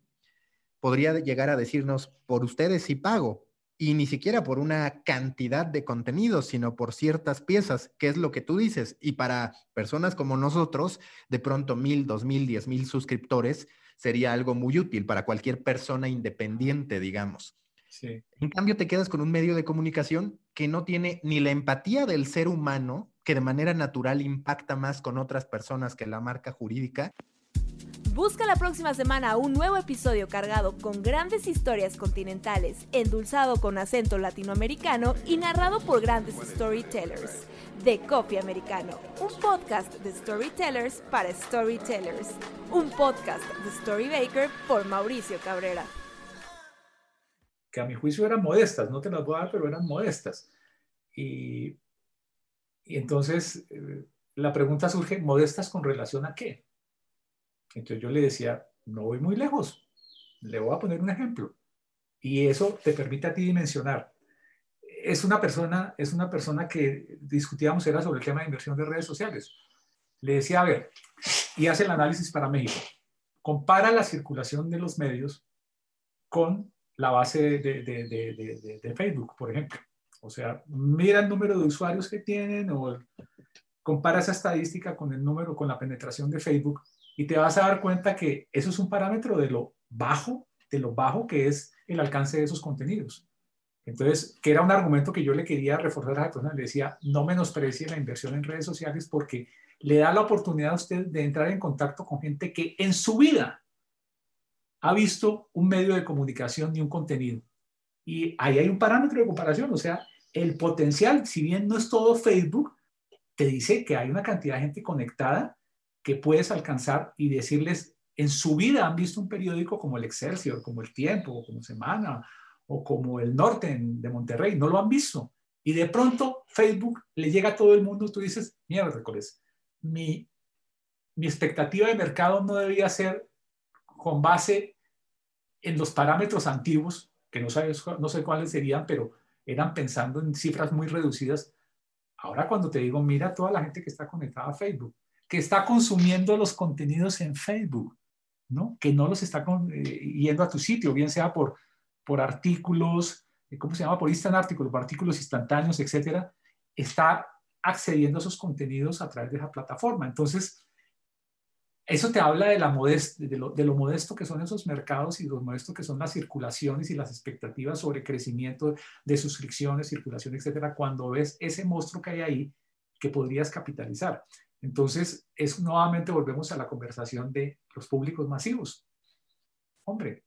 podría llegar a decirnos, por ustedes sí pago, y ni siquiera por una cantidad de contenido, sino por ciertas piezas, que es lo que tú dices. Y para personas como nosotros, de pronto mil, dos mil, diez mil suscriptores sería algo muy útil para cualquier persona independiente, digamos. En cambio, te quedas con un medio de comunicación que no tiene ni la empatía del ser humano, que de manera natural impacta más con otras personas que la marca jurídica, Busca la próxima semana un nuevo episodio cargado con grandes historias continentales, endulzado con acento latinoamericano y narrado por grandes storytellers. De Coffee Americano, un podcast de storytellers para storytellers. Un podcast de Storybaker por Mauricio Cabrera. Que a mi juicio eran modestas, no te las voy a dar, pero eran modestas. Y, y entonces eh, la pregunta surge, ¿modestas con relación a qué? Entonces yo le decía, no voy muy lejos, le voy a poner un ejemplo. Y eso te permite a ti dimensionar. Es una persona, es una persona que discutíamos era sobre el tema de inversión de redes sociales. Le decía, a ver, y hace el análisis para México. Compara la circulación de los medios con la base de, de, de Facebook, por ejemplo. O sea, mira el número de usuarios que tienen o compara esa estadística con el número, con la penetración de Facebook y te vas a dar cuenta que eso es un parámetro de lo bajo, de lo bajo que es el alcance de esos contenidos. Entonces, que era un argumento que yo le quería reforzar a la persona, le decía, no menosprecie la inversión en redes sociales porque le da la oportunidad a usted de entrar en contacto con gente que en su vida ha visto un medio de comunicación y un contenido. Y ahí hay un parámetro de comparación, o sea, el potencial, si bien no es todo Facebook, te dice que hay una cantidad de gente conectada que puedes alcanzar y decirles, en su vida han visto un periódico como el Excelsior, como El Tiempo, o como Semana, o como El Norte de Monterrey, no lo han visto. Y de pronto Facebook le llega a todo el mundo, tú dices, mierda, mi, mi expectativa de mercado no debía ser con base en los parámetros antiguos, que no, sabes, no sé cuáles serían, pero eran pensando en cifras muy reducidas. Ahora cuando te digo, mira toda la gente que está conectada a Facebook, que está consumiendo los contenidos en Facebook, ¿no? Que no los está eh, yendo a tu sitio, bien sea por, por artículos, eh, ¿cómo se llama? Por instant artículos, por artículos instantáneos, etcétera, está accediendo a esos contenidos a través de esa plataforma. Entonces, eso te habla de, la de, lo, de, lo, modesto que son esos mercados y lo modesto que son las circulaciones y las expectativas sobre crecimiento de suscripciones, circulación, etcétera, cuando ves ese monstruo que hay ahí que podrías capitalizar. Entonces, es nuevamente volvemos a la conversación de los públicos masivos. Hombre,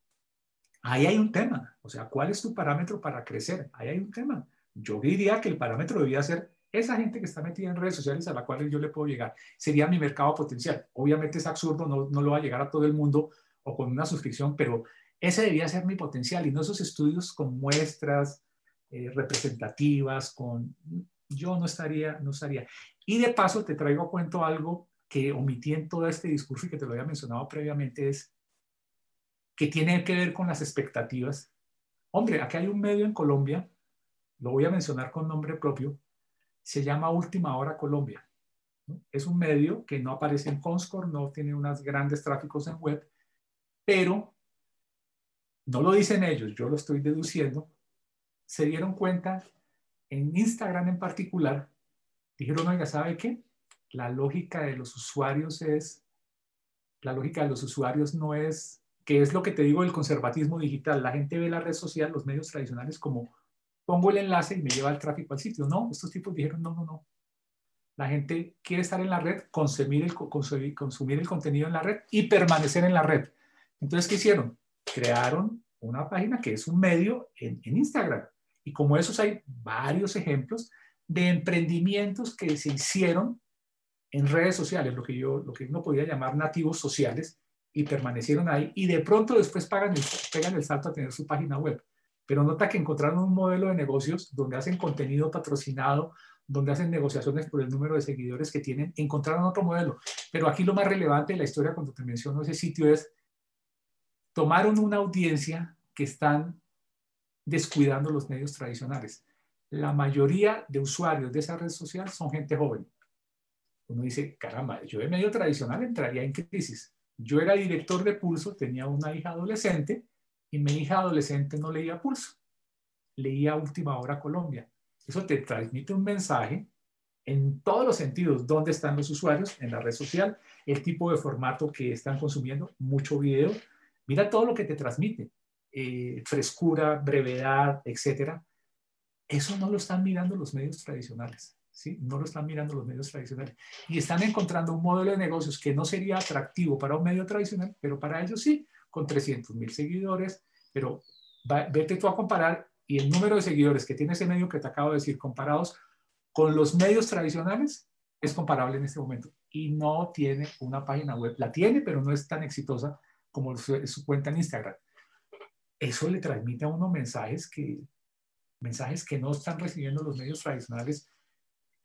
ahí hay un tema. O sea, ¿cuál es tu parámetro para crecer? Ahí hay un tema. Yo diría que el parámetro debía ser esa gente que está metida en redes sociales a la cual yo le puedo llegar. Sería mi mercado potencial. Obviamente es absurdo, no, no lo va a llegar a todo el mundo o con una suscripción, pero ese debía ser mi potencial y no esos estudios con muestras eh, representativas, con... Yo no estaría, no estaría. Y de paso te traigo a cuento algo que omití en todo este discurso y que te lo había mencionado previamente, es que tiene que ver con las expectativas. Hombre, aquí hay un medio en Colombia, lo voy a mencionar con nombre propio, se llama Última Hora Colombia. Es un medio que no aparece en Comscore, no tiene unos grandes tráficos en web, pero no lo dicen ellos, yo lo estoy deduciendo, se dieron cuenta en Instagram en particular dijeron, oiga, ¿sabe qué? La lógica de los usuarios es, la lógica de los usuarios no es, que es lo que te digo del conservatismo digital. La gente ve la red social, los medios tradicionales como pongo el enlace y me lleva el tráfico al sitio. No, estos tipos dijeron, no, no, no. La gente quiere estar en la red, consumir el, consumir el contenido en la red y permanecer en la red. Entonces, ¿qué hicieron? Crearon una página que es un medio en Instagram. Y como esos hay varios ejemplos, de emprendimientos que se hicieron en redes sociales, lo que yo lo que uno podía llamar nativos sociales, y permanecieron ahí, y de pronto después pagan el, pegan el salto a tener su página web. Pero nota que encontraron un modelo de negocios donde hacen contenido patrocinado, donde hacen negociaciones por el número de seguidores que tienen, encontraron otro modelo. Pero aquí lo más relevante de la historia cuando te menciono ese sitio es, tomaron una audiencia que están descuidando los medios tradicionales. La mayoría de usuarios de esa red social son gente joven. Uno dice, caramba, yo de medio tradicional entraría en crisis. Yo era director de Pulso, tenía una hija adolescente y mi hija adolescente no leía Pulso, leía Última Hora Colombia. Eso te transmite un mensaje en todos los sentidos, dónde están los usuarios en la red social, el tipo de formato que están consumiendo, mucho video. Mira todo lo que te transmite, eh, frescura, brevedad, etcétera. Eso no lo están mirando los medios tradicionales. ¿Sí? No lo están mirando los medios tradicionales. Y están encontrando un modelo de negocios que no sería atractivo para un medio tradicional, pero para ellos sí, con 300 mil seguidores. Pero vete tú a comparar y el número de seguidores que tiene ese medio que te acabo de decir, comparados con los medios tradicionales, es comparable en este momento. Y no tiene una página web. La tiene, pero no es tan exitosa como su cuenta en Instagram. Eso le transmite a uno mensajes que, mensajes que no están recibiendo los medios tradicionales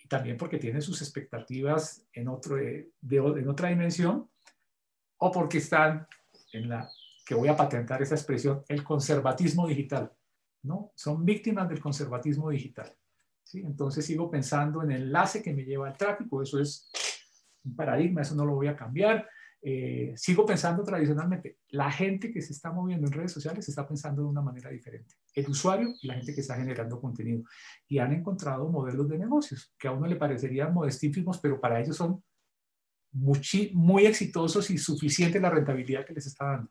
y también porque tienen sus expectativas en, otro, de, en otra dimensión o porque están en la, que voy a patentar esa expresión, el conservatismo digital. ¿no? Son víctimas del conservatismo digital. ¿sí? Entonces sigo pensando en el enlace que me lleva al tráfico, eso es un paradigma, eso no lo voy a cambiar. Eh, sigo pensando tradicionalmente, la gente que se está moviendo en redes sociales está pensando de una manera diferente. El usuario y la gente que está generando contenido. Y han encontrado modelos de negocios que a uno le parecerían modestísimos, pero para ellos son muy, muy exitosos y suficiente la rentabilidad que les está dando.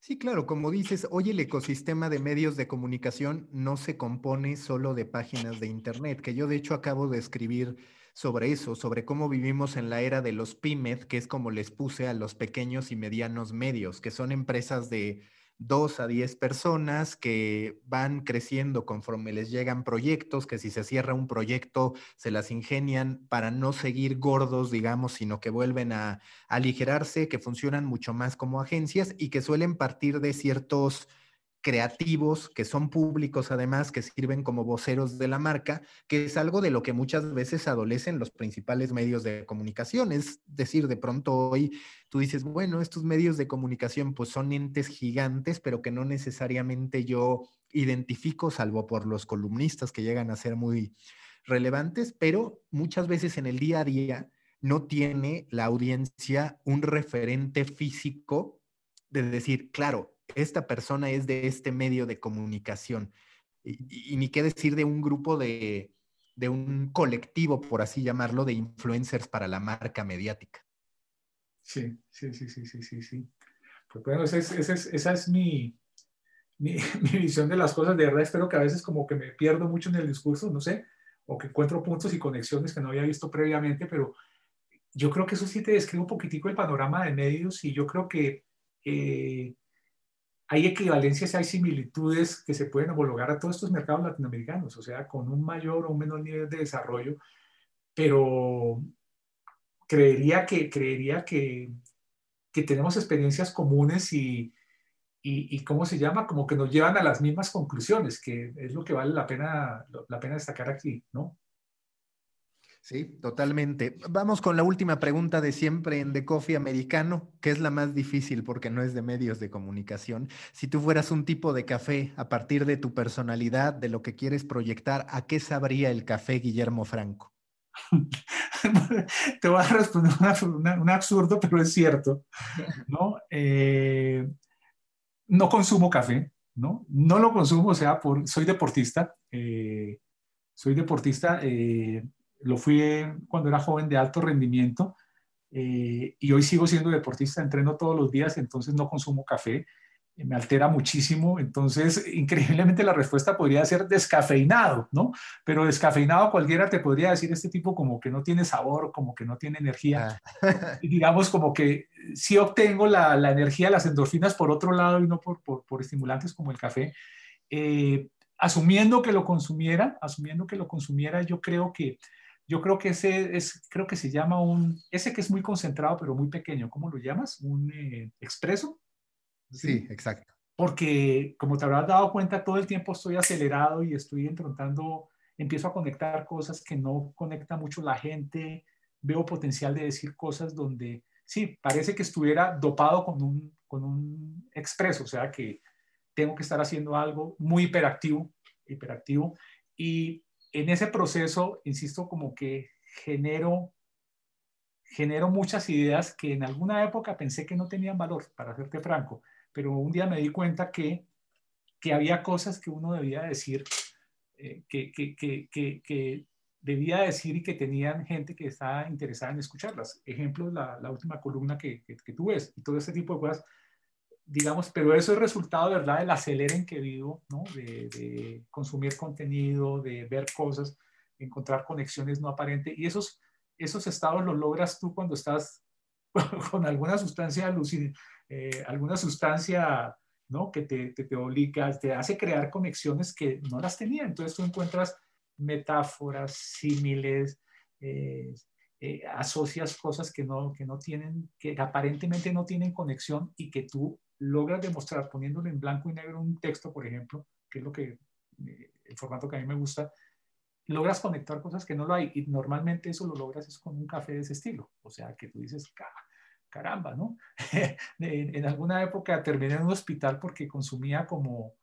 Sí, claro, como dices, hoy el ecosistema de medios de comunicación no se compone solo de páginas de Internet, que yo de hecho acabo de escribir sobre eso, sobre cómo vivimos en la era de los pymes, que es como les puse a los pequeños y medianos medios, que son empresas de dos a diez personas que van creciendo conforme les llegan proyectos, que si se cierra un proyecto se las ingenian para no seguir gordos, digamos, sino que vuelven a, aligerarse, que funcionan mucho más como agencias y que suelen partir de ciertos creativos, que son públicos además, que sirven como voceros de la marca, que es algo de lo que muchas veces adolecen los principales medios de comunicación. Es decir, de pronto hoy tú dices, bueno, estos medios de comunicación pues son entes gigantes, pero que no necesariamente yo identifico, salvo por los columnistas que llegan a ser muy relevantes, pero muchas veces en el día a día no tiene la audiencia un referente físico de decir, claro, esta persona es de este medio de comunicación. Y, ni qué decir de un grupo de, un colectivo, por así llamarlo, de influencers para la marca mediática. Sí, sí, sí, sí, sí, sí. sí. Pues bueno, esa es, mi, mi, visión de las cosas. De verdad, espero que a veces como que me pierdo mucho en el discurso, no sé, o que encuentro puntos y conexiones que no había visto previamente, pero yo creo que eso sí te describe un poquitico el panorama de medios y yo creo que eh, hay equivalencias, hay similitudes que se pueden homologar a todos estos mercados latinoamericanos, o sea, con un mayor o un menor nivel de desarrollo, pero creería que, creería que, que tenemos experiencias comunes y, y, y, ¿cómo se llama? Como que nos llevan a las mismas conclusiones, que es lo que vale la pena, la pena destacar aquí, ¿no? Sí, totalmente. Vamos con la última pregunta de siempre en The Coffee Americano, que es la más difícil porque no es de medios de comunicación. Si tú fueras un tipo de café a partir de tu personalidad, de lo que quieres proyectar, ¿a qué sabría el café Guillermo Franco? Te voy a responder un absurdo, pero es cierto. ¿no? Eh, no consumo café, ¿no? No lo consumo, o sea, por, soy deportista. Eh, soy deportista. Eh, lo fui cuando era joven de alto rendimiento eh, y hoy sigo siendo deportista, entreno todos los días, entonces no consumo café, eh, me altera muchísimo, entonces increíblemente la respuesta podría ser descafeinado, ¿no? Pero descafeinado cualquiera te podría decir este tipo como que no tiene sabor, como que no tiene energía, ah. y digamos como que sí obtengo la, la, energía, las endorfinas por otro lado y no por, por, por estimulantes como el café. Eh, asumiendo que lo consumiera, asumiendo que lo consumiera, yo creo que yo creo que ese es, creo que se llama un, ese que es muy concentrado pero muy pequeño, ¿cómo lo llamas? ¿Un eh, expreso? Sí, exacto. Porque como te habrás dado cuenta, todo el tiempo estoy acelerado y estoy entrando empiezo a conectar cosas que no conecta mucho la gente, veo potencial de decir cosas donde, sí, parece que estuviera dopado con un, con un expreso, o sea que tengo que estar haciendo algo muy hiperactivo, hiperactivo, y en ese proceso, insisto, como que genero, genero muchas ideas que en alguna época pensé que no tenían valor, para serte franco, pero un día me di cuenta que, que había cosas que uno debía decir, eh, que, que, que, debía decir y que tenían gente que estaba interesada en escucharlas. Ejemplo, la, última columna que, que, tú ves y todo este tipo de cosas, digamos, pero eso es resultado, ¿verdad?, del acelere en que vivo, ¿no? De, de, consumir contenido, de ver cosas, encontrar conexiones no aparentes y esos, esos estados los logras tú cuando estás con alguna sustancia eh, alguna sustancia ¿no? que te, te, te obliga, te hace crear conexiones que no las tenía. Entonces tú encuentras metáforas, símiles, eh, eh, asocias cosas que no, que no tienen, que aparentemente no tienen conexión y que tú logras demostrar poniéndolo en blanco y negro un texto, por ejemplo, que es lo que, el formato que a mí me gusta, logras conectar cosas que no lo hay y normalmente eso lo logras es con un café de ese estilo. O sea, que tú dices, caramba, ¿no? en, alguna época terminé en un hospital porque consumía como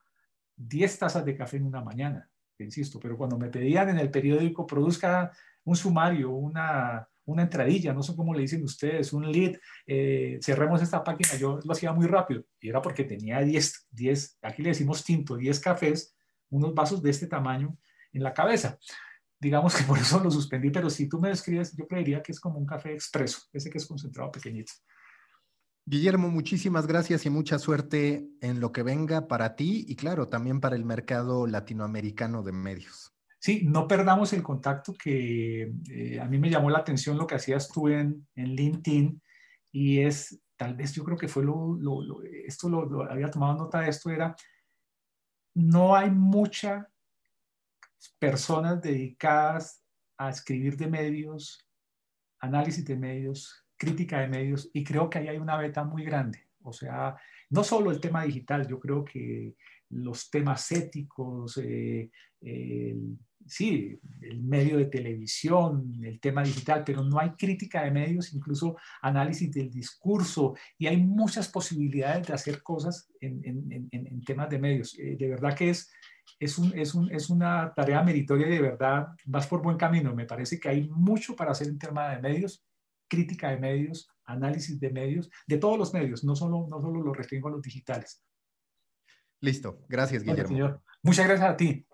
10 tazas de café en una mañana, insisto, pero cuando me pedían en el periódico produzca un sumario, una, una entradilla, no sé cómo le dicen ustedes, un lead, eh, cerremos esta página, yo lo hacía muy rápido y era porque tenía 10, 10, aquí le decimos tinto, 10 cafés, unos vasos de este tamaño en la cabeza. Digamos que por eso lo suspendí, pero si tú me describes, yo creería que es como un café expreso, ese que es concentrado pequeñito. Guillermo, muchísimas gracias y mucha suerte en lo que venga para ti y claro, también para el mercado latinoamericano de medios. Sí, no perdamos el contacto que eh, a mí me llamó la atención lo que hacías tú en, en LinkedIn y es, tal vez yo creo que fue lo, lo, esto lo, había tomado nota de esto, era, no hay mucha personas dedicadas a escribir de medios, análisis de medios, crítica de medios, y creo que ahí hay una beta muy grande. O sea, no solo el tema digital, yo creo que los temas éticos, eh, sí, el medio de televisión, el tema digital, pero no hay crítica de medios, incluso análisis del discurso, y hay muchas posibilidades de hacer cosas en, en temas de medios. Eh, de verdad que es, es, un, es, un, es, una tarea meritoria y de verdad vas por buen camino. Me parece que hay mucho para hacer en tema de medios, crítica de medios, análisis de medios, de todos los medios, no solo, no solo lo restringo a los digitales. Listo. Gracias, Guillermo. Muchas gracias a ti.